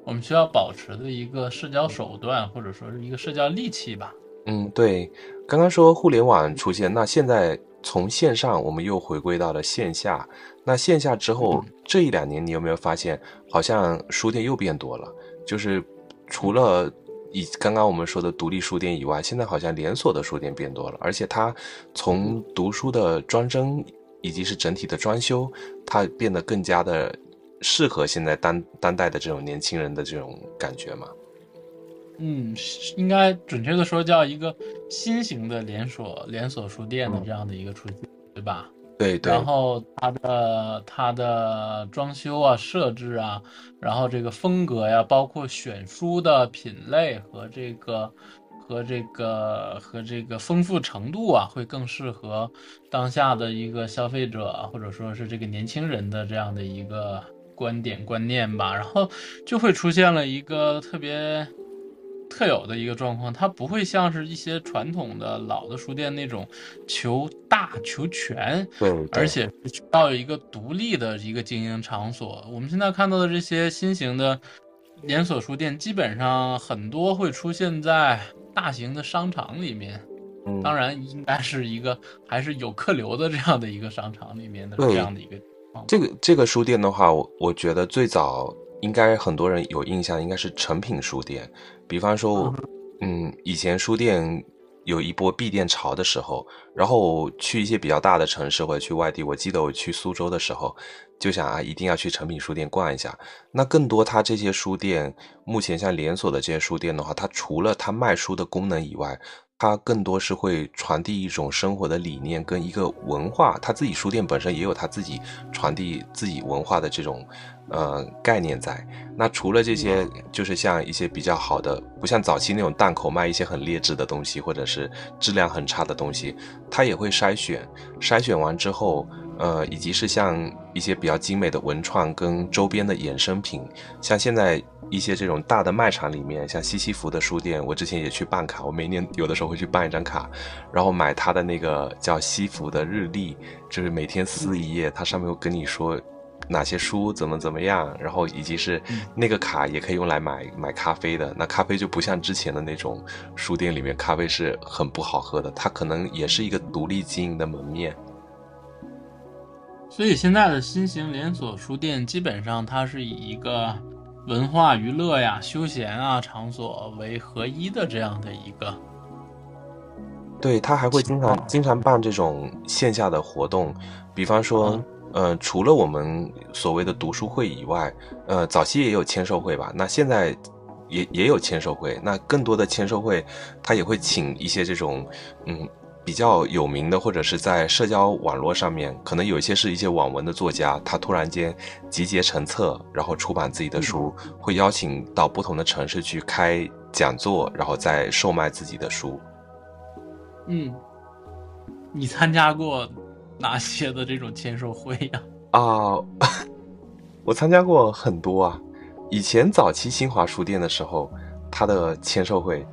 我们需要保持的一个社交手段，或者说是一个社交利器吧。嗯，对，刚刚说互联网出现，那现在从线上我们又回归到了线下。那线下之后，这一两年你有没有发现，好像书店又变多了？就是除了以刚刚我们说的独立书店以外，现在好像连锁的书店变多了，而且它从读书的装帧以及是整体的装修，它变得更加的适合现在当当代的这种年轻人的这种感觉嘛。嗯，应该准确的说叫一个新型的连锁连锁书店的这样的一个出现，对吧？对对，然后它的它的装修啊、设置啊，然后这个风格呀，包括选书的品类和这个和这个和这个丰富程度啊，会更适合当下的一个消费者或者说是这个年轻人的这样的一个观点观念吧。然后就会出现了一个特别。特有的一个状况，它不会像是一些传统的老的书店那种求大求全，对，而且要一个独立的一个经营场所。我们现在看到的这些新型的连锁书店，基本上很多会出现在大型的商场里面，嗯当然应该是一个还是有客流的这样的一个商场里面的这样的一个。这个这个书店的话，我我觉得最早应该很多人有印象，应该是诚品书店。比方说，嗯，以前书店有一波闭店潮的时候，然后去一些比较大的城市或者去外地，我记得我去苏州的时候，就想啊，一定要去诚品书店逛一下。那更多它这些书店，目前像连锁的这些书店的话，它除了它卖书的功能以外，它更多是会传递一种生活的理念跟一个文化，他自己书店本身也有他自己传递自己文化的这种呃概念在。那除了这些，就是像一些比较好的，不像早期那种档口卖一些很劣质的东西，或者是质量很差的东西，他也会筛选，筛选完之后，呃，以及是像一些比较精美的文创跟周边的衍生品，像现在一些这种大的卖场里面，像西西弗的书店，我之前也去办卡，我每年有的时候会去办一张卡，然后买他的那个叫西弗的日历，就是每天撕一页，它上面会跟你说。哪些书怎么怎么样，然后以及是那个卡也可以用来买买咖啡的。那咖啡就不像之前的那种书店里面咖啡是很不好喝的，它可能也是一个独立经营的门面。所以现在的新型连锁书店，基本上它是以一个文化娱乐呀、休闲啊场所为合一的这样的一个。对他还会经常经常办这种线下的活动，比方说，呃，除了我们所谓的读书会以外，呃，早期也有签售会吧。那现在也也有签售会，那更多的签售会，他也会请一些这种，嗯，比较有名的，或者是在社交网络上面，可能有一些是一些网文的作家，他突然间集结成册，然后出版自己的书，会邀请到不同的城市去开讲座，然后再售卖自己的书。嗯，你参加过哪些的这种签售会呀？啊，*laughs* 我参加过很多啊。以前早期新华书店的时候，它的签售会，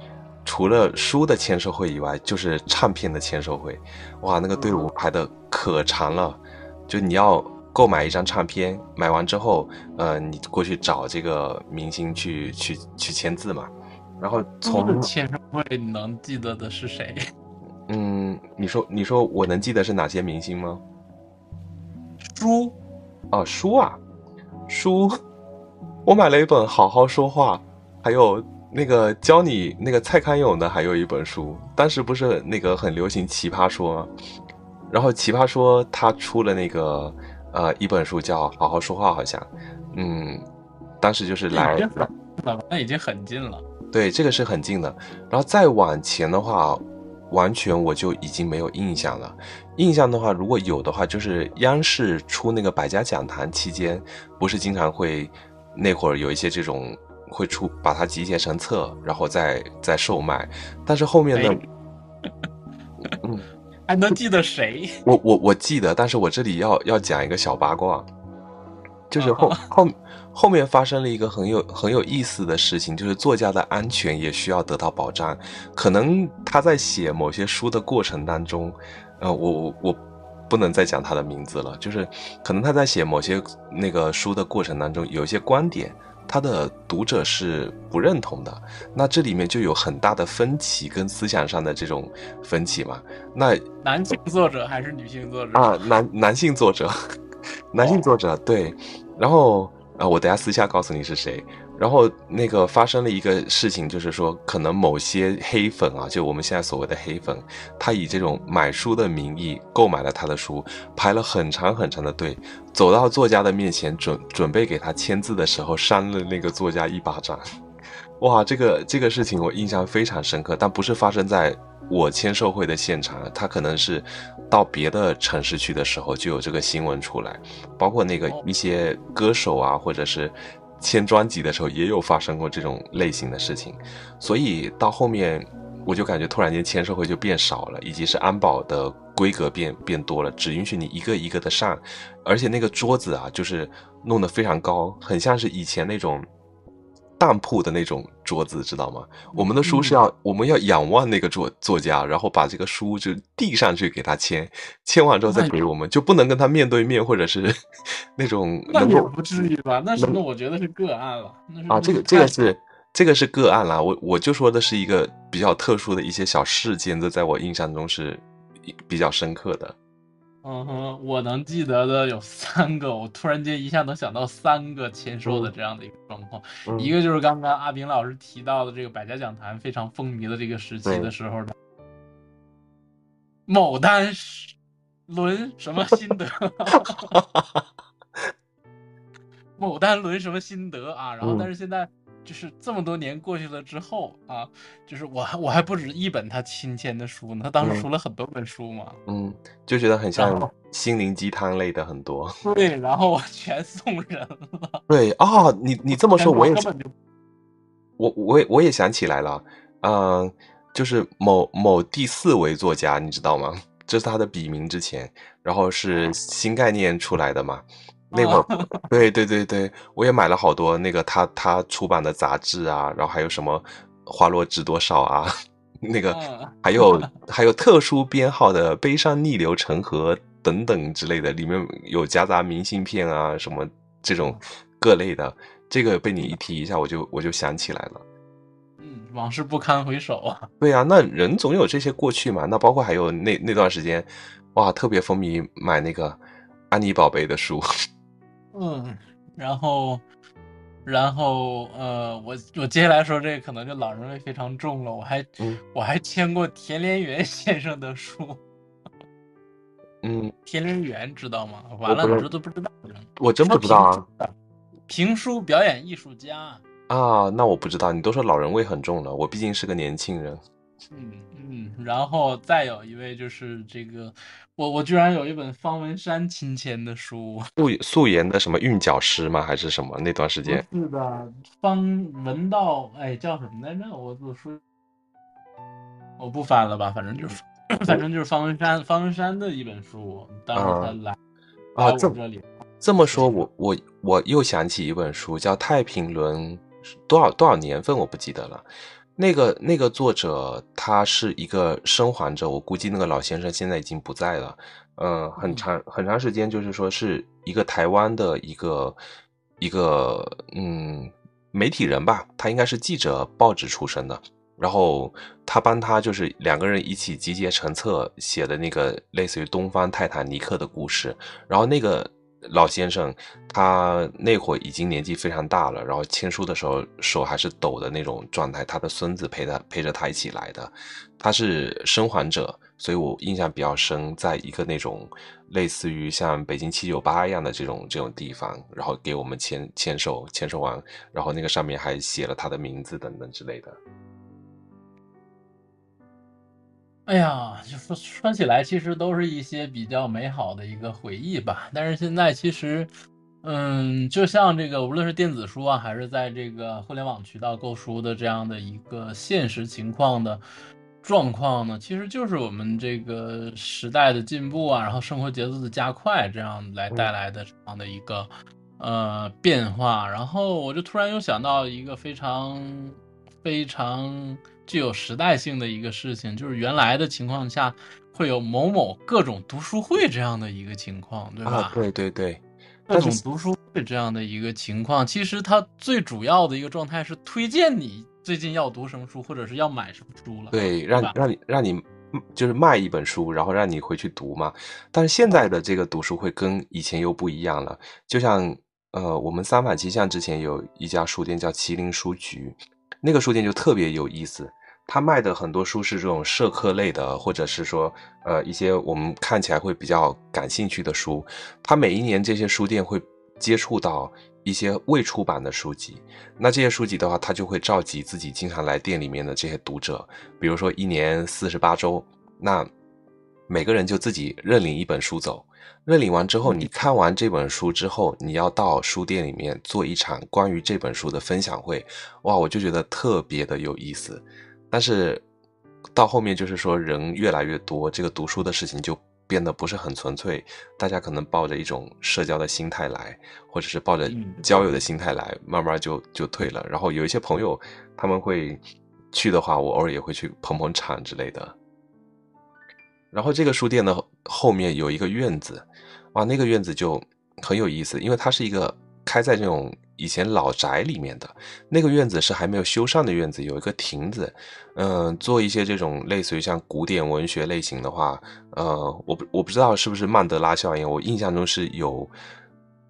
除了书的签售会以外，就是唱片的签售会。哇，那个队伍排的可长了，就你要购买一张唱片，买完之后，呃，你过去找这个明星去去去签字嘛。然后从签售会你能记得的是谁？*laughs* 嗯，你说你说我能记得是哪些明星吗？书哦，书啊，书，*laughs* 我买了一本《好好说话》，还有那个教你那个蔡康永的，还有一本书。当时不是那个很流行《奇葩说》吗？然后《奇葩说》他出了那个呃一本书叫《好好说话》，好像，嗯，当时就是来，那已经很近了。对，这个是很近的。然后再往前的话，完全我就已经没有印象了。印象的话，如果有的话，就是央视出那个百家讲坛期间，不是经常会那会儿有一些这种会出把它集结成册，然后再再售卖。但是后面呢，嗯，*laughs* 还能记得谁？*laughs* 我我我记得，但是我这里要要讲一个小八卦，就是后后。后面发生了一个很有很有意思的事情，就是作家的安全也需要得到保障。可能他在写某些书的过程当中，呃，我我我不能再讲他的名字了。就是可能他在写某些那个书的过程当中，有一些观点，他的读者是不认同的。那这里面就有很大的分歧，跟思想上的这种分歧嘛。那男性作者还是女性作者啊？男男性作者，*laughs* 男性作者对，然后。啊，我等下私下告诉你是谁。然后那个发生了一个事情，就是说，可能某些黑粉啊，就我们现在所谓的黑粉，他以这种买书的名义购买了他的书，排了很长很长的队，走到作家的面前，准准备给他签字的时候，扇了那个作家一巴掌。哇，这个这个事情我印象非常深刻，但不是发生在。我签售会的现场，他可能是到别的城市去的时候就有这个新闻出来，包括那个一些歌手啊，或者是签专辑的时候也有发生过这种类型的事情，所以到后面我就感觉突然间签售会就变少了，以及是安保的规格变变多了，只允许你一个一个的上，而且那个桌子啊，就是弄得非常高，很像是以前那种。当铺的那种桌子，知道吗？我们的书是要，我们要仰望那个作作家，然后把这个书就递上去给他签，签完之后再给我们，就不能跟他面对面，或者是 *laughs* 那种。那也不至于吧？那是那，我觉得是个案了。啊，这个这个是这个是个案啦。我我就说的是一个比较特殊的一些小事件，这在我印象中是比较深刻的。嗯哼，我能记得的有三个，我突然间一下能想到三个签售的这样的一个状况。一个就是刚刚阿炳老师提到的这个百家讲坛非常风靡的这个时期的时候的某单轮什么心得，*laughs* 某单轮什么心得啊？然后但是现在。就是这么多年过去了之后啊，就是我我还不止一本他亲签的书呢，他当时出了很多本书嘛，嗯，就觉得很像心灵鸡汤类的很多，*laughs* 对，然后我全送人了，对啊，你你这么说我也，我我也我也想起来了，嗯，就是某某第四位作家，你知道吗？这是他的笔名之前，然后是新概念出来的嘛。那会儿，*laughs* 对对对对，我也买了好多那个他他出版的杂志啊，然后还有什么花落知多少啊，*laughs* 那个还有 *laughs* 还有特殊编号的悲伤逆流成河等等之类的，里面有夹杂明信片啊什么这种各类的，这个被你一提一下，我就我就想起来了。嗯，往事不堪回首啊。对啊，那人总有这些过去嘛。那包括还有那那段时间，哇，特别风靡买那个安妮宝贝的书。嗯，然后，然后，呃，我我接下来说这个可能就老人味非常重了。我还，我还签过田连元 *laughs* 先生的书。嗯，*laughs* 田连元知道吗？完了，这都不知道。我真不知道啊。评书表演艺术家啊，那我不知道。你都说老人味很重了，我毕竟是个年轻人。嗯嗯，然后再有一位就是这个。我我居然有一本方文山亲签的书，*laughs* 素素颜的什么韵脚师吗？还是什么？那段时间是的，方文道，哎，叫什么来着？我我说我不翻了吧，反正就是，反正就是方文山，方文山的一本书。当时他来啊，这这里这么说，我我我又想起一本书，叫《太平轮》，多少多少年份我不记得了。那个那个作者他是一个生还者，我估计那个老先生现在已经不在了。嗯，很长很长时间，就是说是一个台湾的一个一个嗯媒体人吧，他应该是记者、报纸出身的。然后他帮他就是两个人一起集结成册写的那个类似于东方泰坦尼克的故事。然后那个老先生他那会已经年纪非常大了，然后签书的时候手还是抖的那种状态。他的孙子陪他陪着他一起来的，他是生还者。所以我印象比较深，在一个那种类似于像北京七九八一样的这种这种地方，然后给我们签签售，签售完，然后那个上面还写了他的名字等等之类的。哎呀，就说说起来，其实都是一些比较美好的一个回忆吧。但是现在其实，嗯，就像这个，无论是电子书啊，还是在这个互联网渠道购书的这样的一个现实情况的。状况呢，其实就是我们这个时代的进步啊，然后生活节奏的加快，这样来带来的这样的一个呃变化。然后我就突然又想到一个非常非常具有时代性的一个事情，就是原来的情况下会有某某各种读书会这样的一个情况，对吧？对对对，各种读书会这样的一个情况，其实它最主要的一个状态是推荐你。最近要读什么书，或者是要买什么书了？对，让让你让你就是卖一本书，然后让你回去读嘛。但是现在的这个读书会跟以前又不一样了。就像呃，我们三反七巷之前有一家书店叫麒麟书局，那个书店就特别有意思。他卖的很多书是这种社科类的，或者是说呃一些我们看起来会比较感兴趣的书。他每一年这些书店会接触到。一些未出版的书籍，那这些书籍的话，他就会召集自己经常来店里面的这些读者，比如说一年四十八周，那每个人就自己认领一本书走，认领完之后，你看完这本书之后，你要到书店里面做一场关于这本书的分享会，哇，我就觉得特别的有意思。但是到后面就是说人越来越多，这个读书的事情就。变得不是很纯粹，大家可能抱着一种社交的心态来，或者是抱着交友的心态来，慢慢就就退了。然后有一些朋友他们会去的话，我偶尔也会去捧捧场之类的。然后这个书店的后面有一个院子，哇，那个院子就很有意思，因为它是一个开在这种。以前老宅里面的那个院子是还没有修缮的院子，有一个亭子。嗯，做一些这种类似于像古典文学类型的话，呃，我不我不知道是不是曼德拉效应。我印象中是有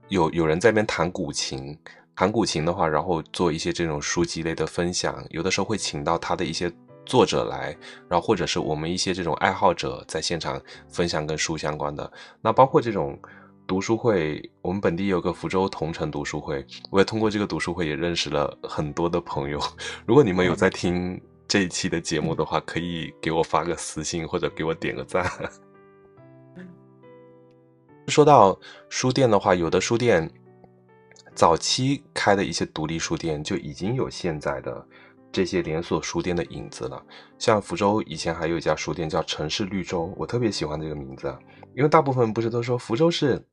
有有人在那边弹古琴，弹古琴的话，然后做一些这种书籍类的分享，有的时候会请到他的一些作者来，然后或者是我们一些这种爱好者在现场分享跟书相关的。那包括这种。读书会，我们本地有个福州同城读书会，我也通过这个读书会也认识了很多的朋友。*laughs* 如果你们有在听这一期的节目的话，可以给我发个私信或者给我点个赞。*laughs* 说到书店的话，有的书店早期开的一些独立书店就已经有现在的这些连锁书店的影子了。像福州以前还有一家书店叫城市绿洲，我特别喜欢这个名字，因为大部分不是都说福州是。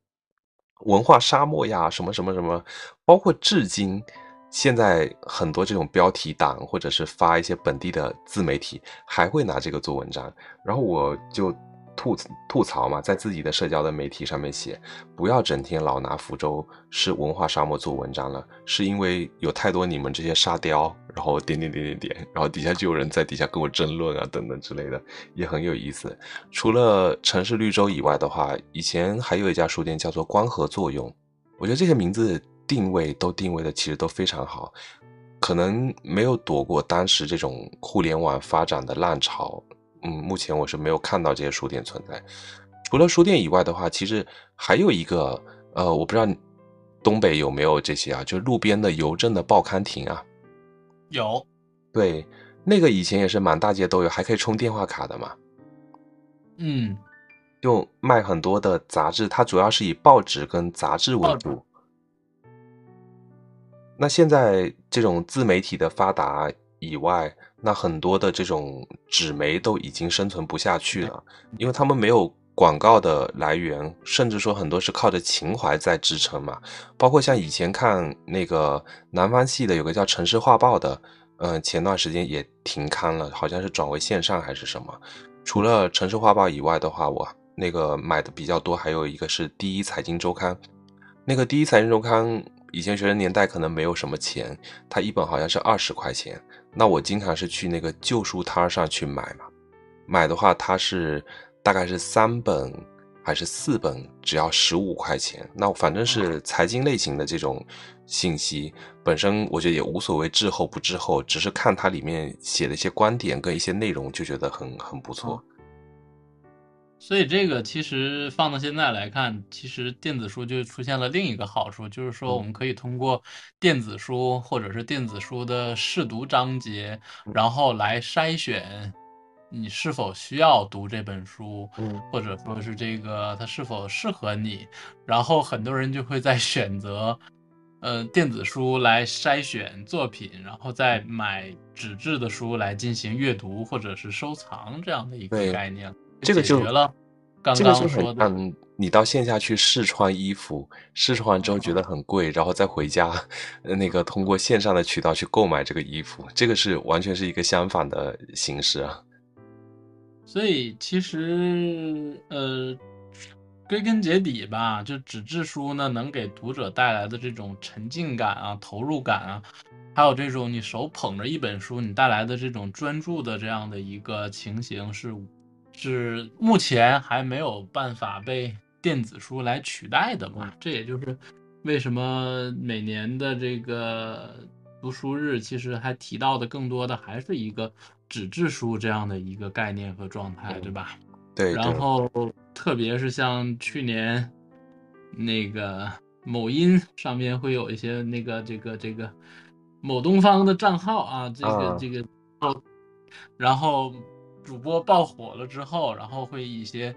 文化沙漠呀，什么什么什么，包括至今，现在很多这种标题党或者是发一些本地的自媒体，还会拿这个做文章，然后我就。吐吐槽嘛，在自己的社交的媒体上面写，不要整天老拿福州是文化沙漠做文章了，是因为有太多你们这些沙雕，然后点点点点点，然后底下就有人在底下跟我争论啊，等等之类的，也很有意思。除了城市绿洲以外的话，以前还有一家书店叫做光合作用，我觉得这些名字定位都定位的其实都非常好，可能没有躲过当时这种互联网发展的浪潮。嗯，目前我是没有看到这些书店存在。除了书店以外的话，其实还有一个，呃，我不知道东北有没有这些啊，就是路边的邮政的报刊亭啊。有。对，那个以前也是满大街都有，还可以充电话卡的嘛。嗯。就卖很多的杂志，它主要是以报纸跟杂志为主。那现在这种自媒体的发达以外，那很多的这种纸媒都已经生存不下去了，因为他们没有广告的来源，甚至说很多是靠着情怀在支撑嘛。包括像以前看那个南方系的，有个叫《城市画报》的，嗯，前段时间也停刊了，好像是转为线上还是什么。除了《城市画报》以外的话，我那个买的比较多，还有一个是第一财经周刊。那个第一财经周刊以前学生年代可能没有什么钱，它一本好像是二十块钱。那我经常是去那个旧书摊上去买嘛，买的话它是大概是三本。还是四本，只要十五块钱。那反正是财经类型的这种信息，本身我觉得也无所谓滞后不滞后，只是看它里面写的一些观点跟一些内容，就觉得很很不错。所以这个其实放到现在来看，其实电子书就出现了另一个好处，就是说我们可以通过电子书或者是电子书的试读章节，然后来筛选。你是否需要读这本书，嗯，或者说是这个它是否适合你？然后很多人就会在选择，呃，电子书来筛选作品，然后再买纸质的书来进行阅读或者是收藏这样的一个概念。这个就了刚刚说的，嗯，你到线下去试穿衣服，试穿完之后觉得很贵，然后再回家，那个通过线上的渠道去购买这个衣服，这个是完全是一个相反的形式啊。所以其实，呃，归根结底吧，就纸质书呢，能给读者带来的这种沉浸感啊、投入感啊，还有这种你手捧着一本书，你带来的这种专注的这样的一个情形，是是目前还没有办法被电子书来取代的嘛？这也就是为什么每年的这个读书日，其实还提到的更多的还是一个。纸质书这样的一个概念和状态，对吧？对。然后，特别是像去年那个某音上面会有一些那个这个这个某东方的账号啊，这个这个哦，然后主播爆火了之后，然后会一些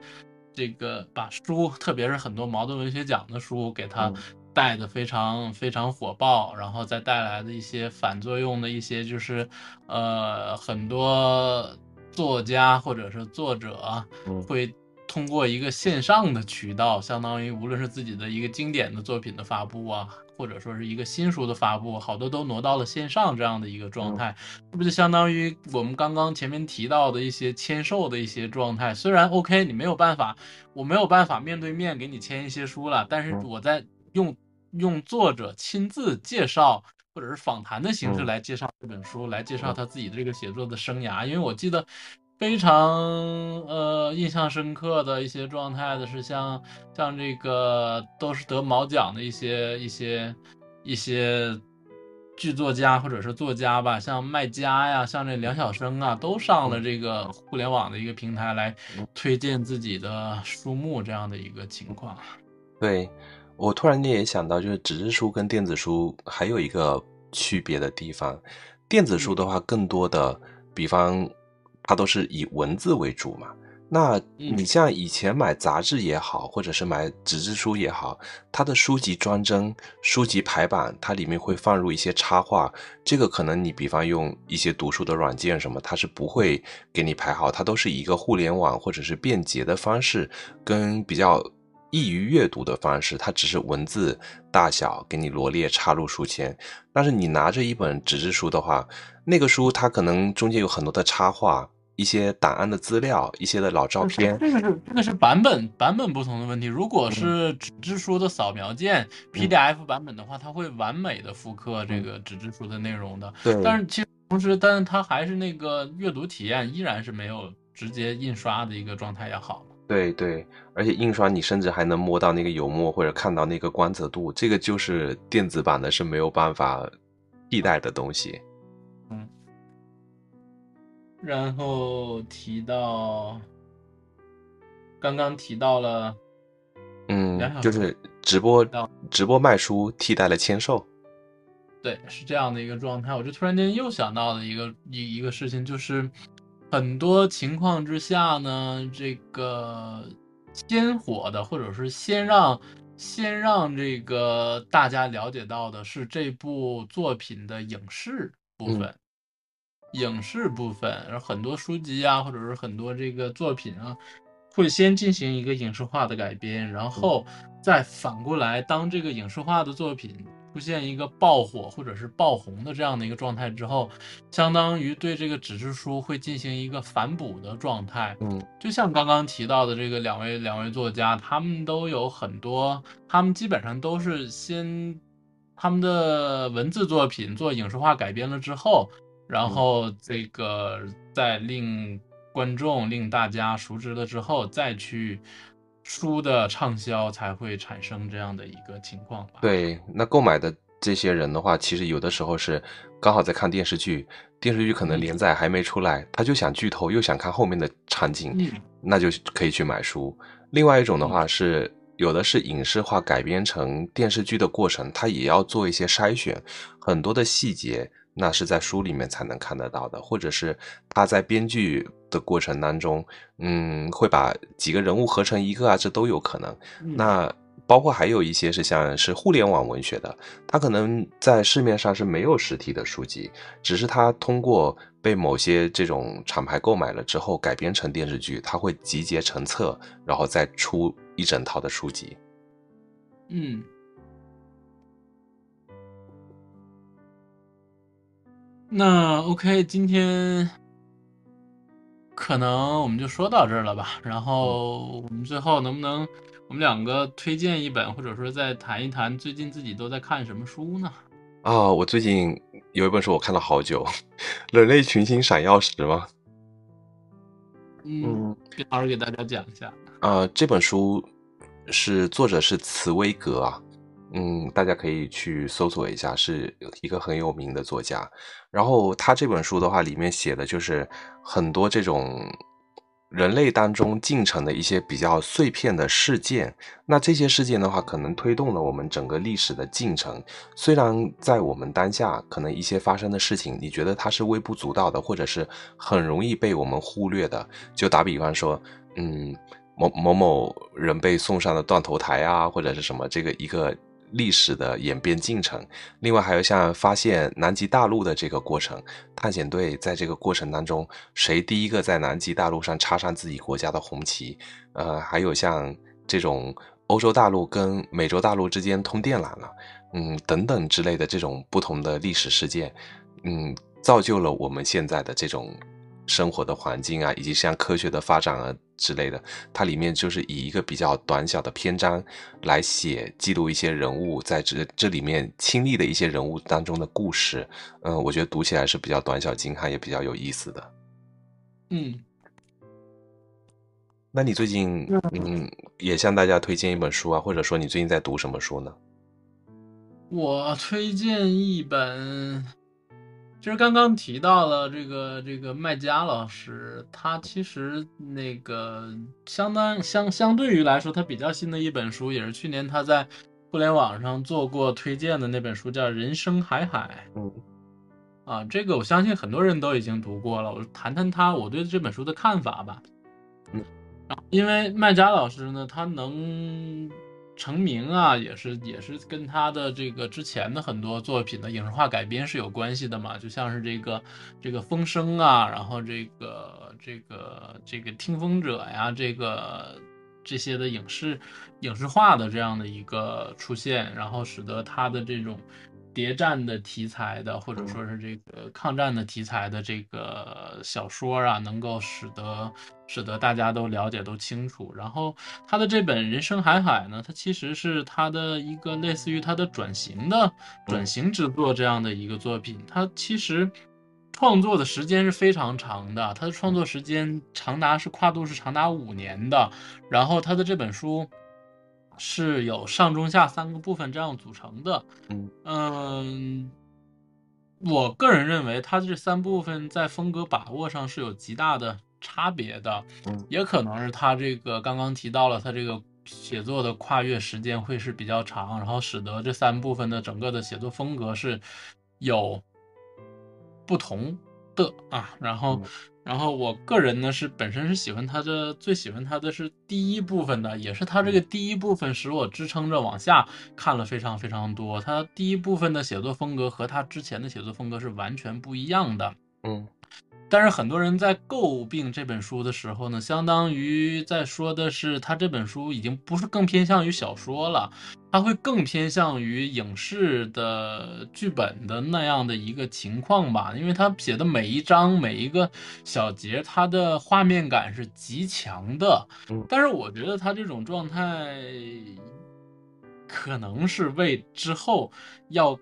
这个把书，特别是很多茅盾文学奖的书给他。带的非常非常火爆，然后再带来的一些反作用的一些，就是呃，很多作家或者是作者会通过一个线上的渠道，相当于无论是自己的一个经典的作品的发布啊，或者说是一个新书的发布，好多都挪到了线上这样的一个状态，是不是就相当于我们刚刚前面提到的一些签售的一些状态？虽然 OK，你没有办法，我没有办法面对面给你签一些书了，但是我在用。用作者亲自介绍或者是访谈的形式来介绍这本书，来介绍他自己的这个写作的生涯。因为我记得非常呃印象深刻的一些状态的是，像像这个都是得毛奖的一些一些一些剧作家或者是作家吧，像麦家呀，像这梁晓声啊，都上了这个互联网的一个平台来推荐自己的书目这样的一个情况。对。我突然间也想到，就是纸质书跟电子书还有一个区别的地方。电子书的话，更多的，比方它都是以文字为主嘛。那你像以前买杂志也好，或者是买纸质书也好，它的书籍装帧、书籍排版，它里面会放入一些插画。这个可能你比方用一些读书的软件什么，它是不会给你排好，它都是以一个互联网或者是便捷的方式，跟比较。易于阅读的方式，它只是文字大小给你罗列插入书签。但是你拿着一本纸质书的话，那个书它可能中间有很多的插画、一些档案的资料、一些的老照片。这个是这个是版本版本不同的问题。如果是纸质书的扫描件 PDF 版本的话，它会完美的复刻这个纸质书的内容的。对。但是其实同时，但是它还是那个阅读体验依然是没有直接印刷的一个状态要好。对对，而且印刷你甚至还能摸到那个油墨或者看到那个光泽度，这个就是电子版的是没有办法替代的东西。嗯，然后提到刚刚提到了，嗯，就是直播直播卖书替代了签售，对，是这样的一个状态。我就突然间又想到了一个一一个事情，就是。很多情况之下呢，这个先火的，或者是先让先让这个大家了解到的是这部作品的影视部分，影视部分，然后很多书籍啊，或者是很多这个作品啊，会先进行一个影视化的改编，然后再反过来，当这个影视化的作品出现一个爆火或者是爆红的这样的一个状态之后，相当于对这个纸质书会进行一个反哺的状态。嗯就像刚刚提到的这个两位两位作家，他们都有很多，他们基本上都是先他们的文字作品做影视化改编了之后，然后这个在令观众令大家熟知了之后，再去书的畅销，才会产生这样的一个情况吧？，对，那购买的这些人的话，其实有的时候是刚好在看电视剧，电视剧可能嗯连载还没出来，他就想剧透，又想看后面的场景，嗯那就可以去买书。另外一种的话是，有的是影视化改编成电视剧的过程，它也要做一些筛选，很多的细节那是在书里面才能看得到的，或者是他在编剧的过程当中，嗯，会把几个人物合成一个啊，这都有可能。嗯那包括还有一些是像是互联网文学的，它可能在市面上是没有实体的书籍，只是它通过被某些这种厂牌购买了之后改编成电视剧，它会集结成册，然后再出一整套的书籍。嗯。那 OK，今天可能我们就说到这儿了吧。然后我们最后能不能我们两个推荐一本，或者说再谈一谈最近自己都在看什么书呢？啊、我最近有一本书我看了好久，《人类群星闪耀时》吗？嗯，给老师给大家讲一下。啊，这本书是作者是茨威格啊，嗯，大家可以去搜索一下，是一个很有名的作家。然后他这本书的话，里面写的就是很多这种人类当中进程的一些比较碎片的事件。那这些事件的话，可能推动了我们整个历史的进程。虽然在我们当下，可能一些发生的事情，你觉得它是微不足道的，或者是很容易被我们忽略的。就打比方说，嗯。某某某人被送上了断头台啊，或者是什么这个一个历史的演变进程。另外还有像发现南极大陆的这个过程，探险队在这个过程当中，谁第一个在南极大陆上插上自己国家的红旗？呃，还有像这种欧洲大陆跟美洲大陆之间通电缆了，嗯，等等之类的这种不同的历史事件，嗯，造就了我们现在的这种。生活的环境啊，以及像科学的发展啊之类的，它里面就是以一个比较短小的篇章来写记录一些人物在这这里面亲历的一些人物当中的故事。嗯，我觉得读起来是比较短小精悍，也比较有意思的。嗯，那你最近嗯也向大家推荐一本书啊，或者说你最近在读什么书呢？我推荐一本。其实刚刚提到了这个这个麦家老师，他其实那个相当相相对于来说，他比较新的一本书，也是去年他在互联网上做过推荐的那本书，叫《人生海海》。嗯，啊，这个我相信很多人都已经读过了。我谈谈他我对这本书的看法吧。嗯，因为麦家老师呢，他能。成名啊，也是也是跟他的这个之前的很多作品的影视化改编是有关系的嘛，就像是这个这个风声啊，然后这个这个这个听风者呀，这个这些的影视影视化的这样的一个出现，然后使得他的这种谍战的题材的，或者说是这个抗战的题材的这个小说啊，能够使得。使得大家都了解都清楚。然后他的这本《人生海海》呢，它其实是他的一个类似于他的转型的转型之作这样的一个作品。它其实创作的时间是非常长的，他的创作时间长达是跨度是长达五年的。然后他的这本书是有上中下三个部分这样组成的。嗯嗯。我个人认为，它这三部分在风格把握上是有极大的差别的，嗯，也可能是他这个刚刚提到了，他这个写作的跨越时间会是比较长，然后使得这三部分的整个的写作风格是有不同的啊。然后，然后我个人呢是本身是喜欢他的，最喜欢他的是第一部分的，也是他这个第一部分使我支撑着往下看了非常非常多。他第一部分的写作风格和他之前的写作风格是完全不一样的，嗯。但是很多人在诟病这本书的时候呢，相当于在说的是他这本书已经不是更偏向于小说了，它会更偏向于影视的剧本的那样的一个情况吧，因为他写的每一章每一个小节，它的画面感是极强的。嗯但是我觉得他这种状态，可能是为之后要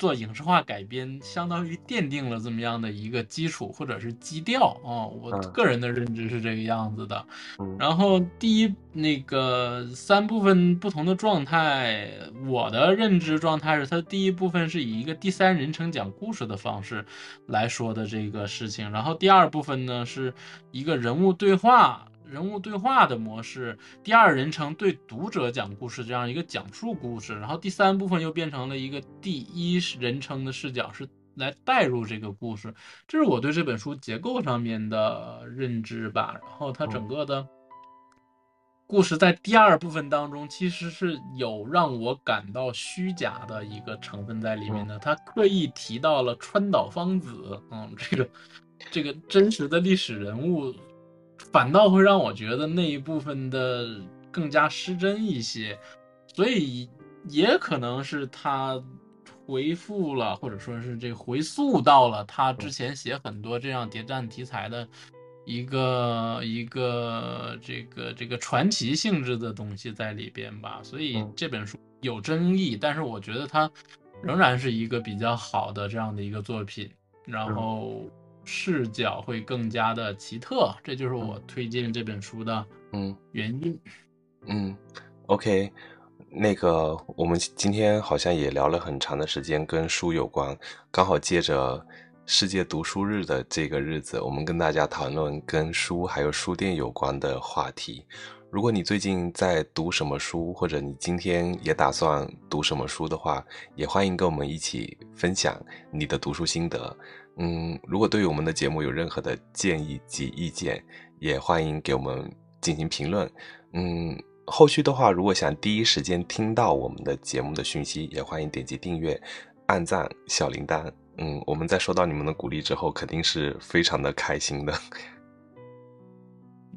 做影视化改编，相当于奠定了这么样的一个基础或者是基调啊、我嗯个人的认知是这个样子的。嗯然后第一那个三部分不同的状态，我的认知状态是，它第一部分是以一个第三人称讲故事的方式来说的这个事情，然后第二部分呢是一个人物对话。人物对话的模式，第二人称对读者讲故事这样一个讲述故事，然后第三部分又变成了一个第一人称的视角，是来带入这个故事。这是我对这本书结构上面的认知吧。然后它整个的故事在第二部分当中，其实是有让我感到虚假的一个成分在里面的。他刻意提到了川岛芳子，嗯，这个这个真实的历史人物，反倒会让我觉得那一部分的更加失真一些。所以也可能是他回复了，或者说是这回溯到了他之前写很多这样谍战题材的一个一个这个这个传奇性质的东西在里边吧。所以嗯这本书有争议，但是我觉得它仍然是一个比较好的这样的一个作品，然嗯后视角会更加的奇特，这就是我推荐这本书的嗯原因。嗯，OK，那个我们今天好像也聊了很长的时间，跟书有关，刚好借着世界读书日的这个日子，我们跟大家谈论跟书还有书店有关的话题。如果你最近在读什么书，或者你今天也打算读什么书的话，也欢迎跟我们一起分享你的读书心得。嗯，如果对于我们的节目有任何的建议及意见，也欢迎给我们进行评论。嗯，后续的话，如果想第一时间听到我们的节目的讯息，也欢迎点击订阅、按赞、小铃铛。嗯，我们在收到你们的鼓励之后，肯定是非常的开心的。*laughs*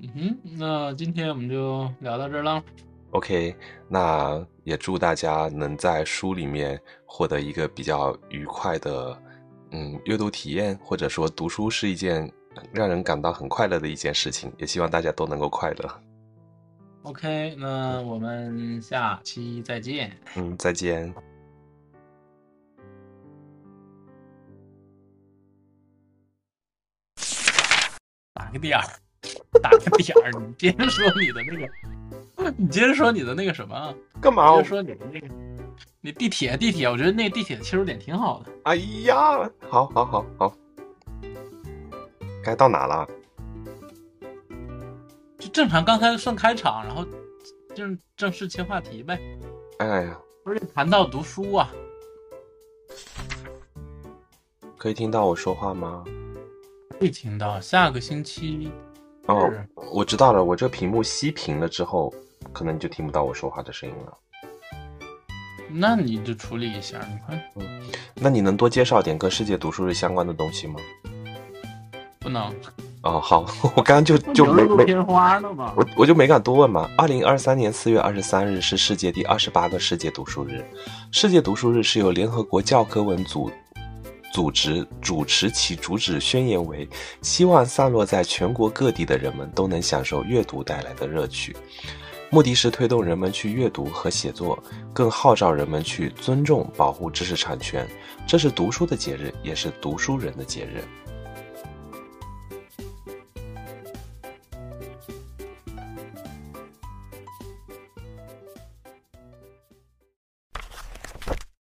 嗯哼，那今天我们就聊到这儿了。OK，那也祝大家能在书里面获得一个比较愉快的，嗯，阅读体验，或者说读书是一件让人感到很快乐的一件事情，也希望大家都能够快乐。OK，那我们下期再见。嗯，再见。打个点儿，打个点儿，你别说你的那个，*laughs* 你接着说你的那个什么啊，干嘛接着说你的那个，你地铁地铁，我觉得那个地铁的切入点挺好的。哎呀，好，好，好，好，该到哪了？就正常，刚才算开场，然后正正式切话题呗。哎呀，不是谈到读书啊，可以听到我说话吗？可以听到下个星期哦，我知道了，我这屏幕熄屏了之后，可能你就听不到我说话的声音了。那你就处理一下。你看，那你能多介绍点跟世界读书日相关的东西吗？不能，哦，好，*laughs* 我刚刚就就没没片花了吗？我我就没敢多问嘛。二零二三年四月二十三日是世界第二十八个世界读书日。世界读书日是由联合国教科文组组织主持，其主旨宣言为希望散落在全国各地的人们都能享受阅读带来的乐趣。目的是推动人们去阅读和写作，更号召人们去尊重、保护知识产权。这是读书的节日，也是读书人的节日。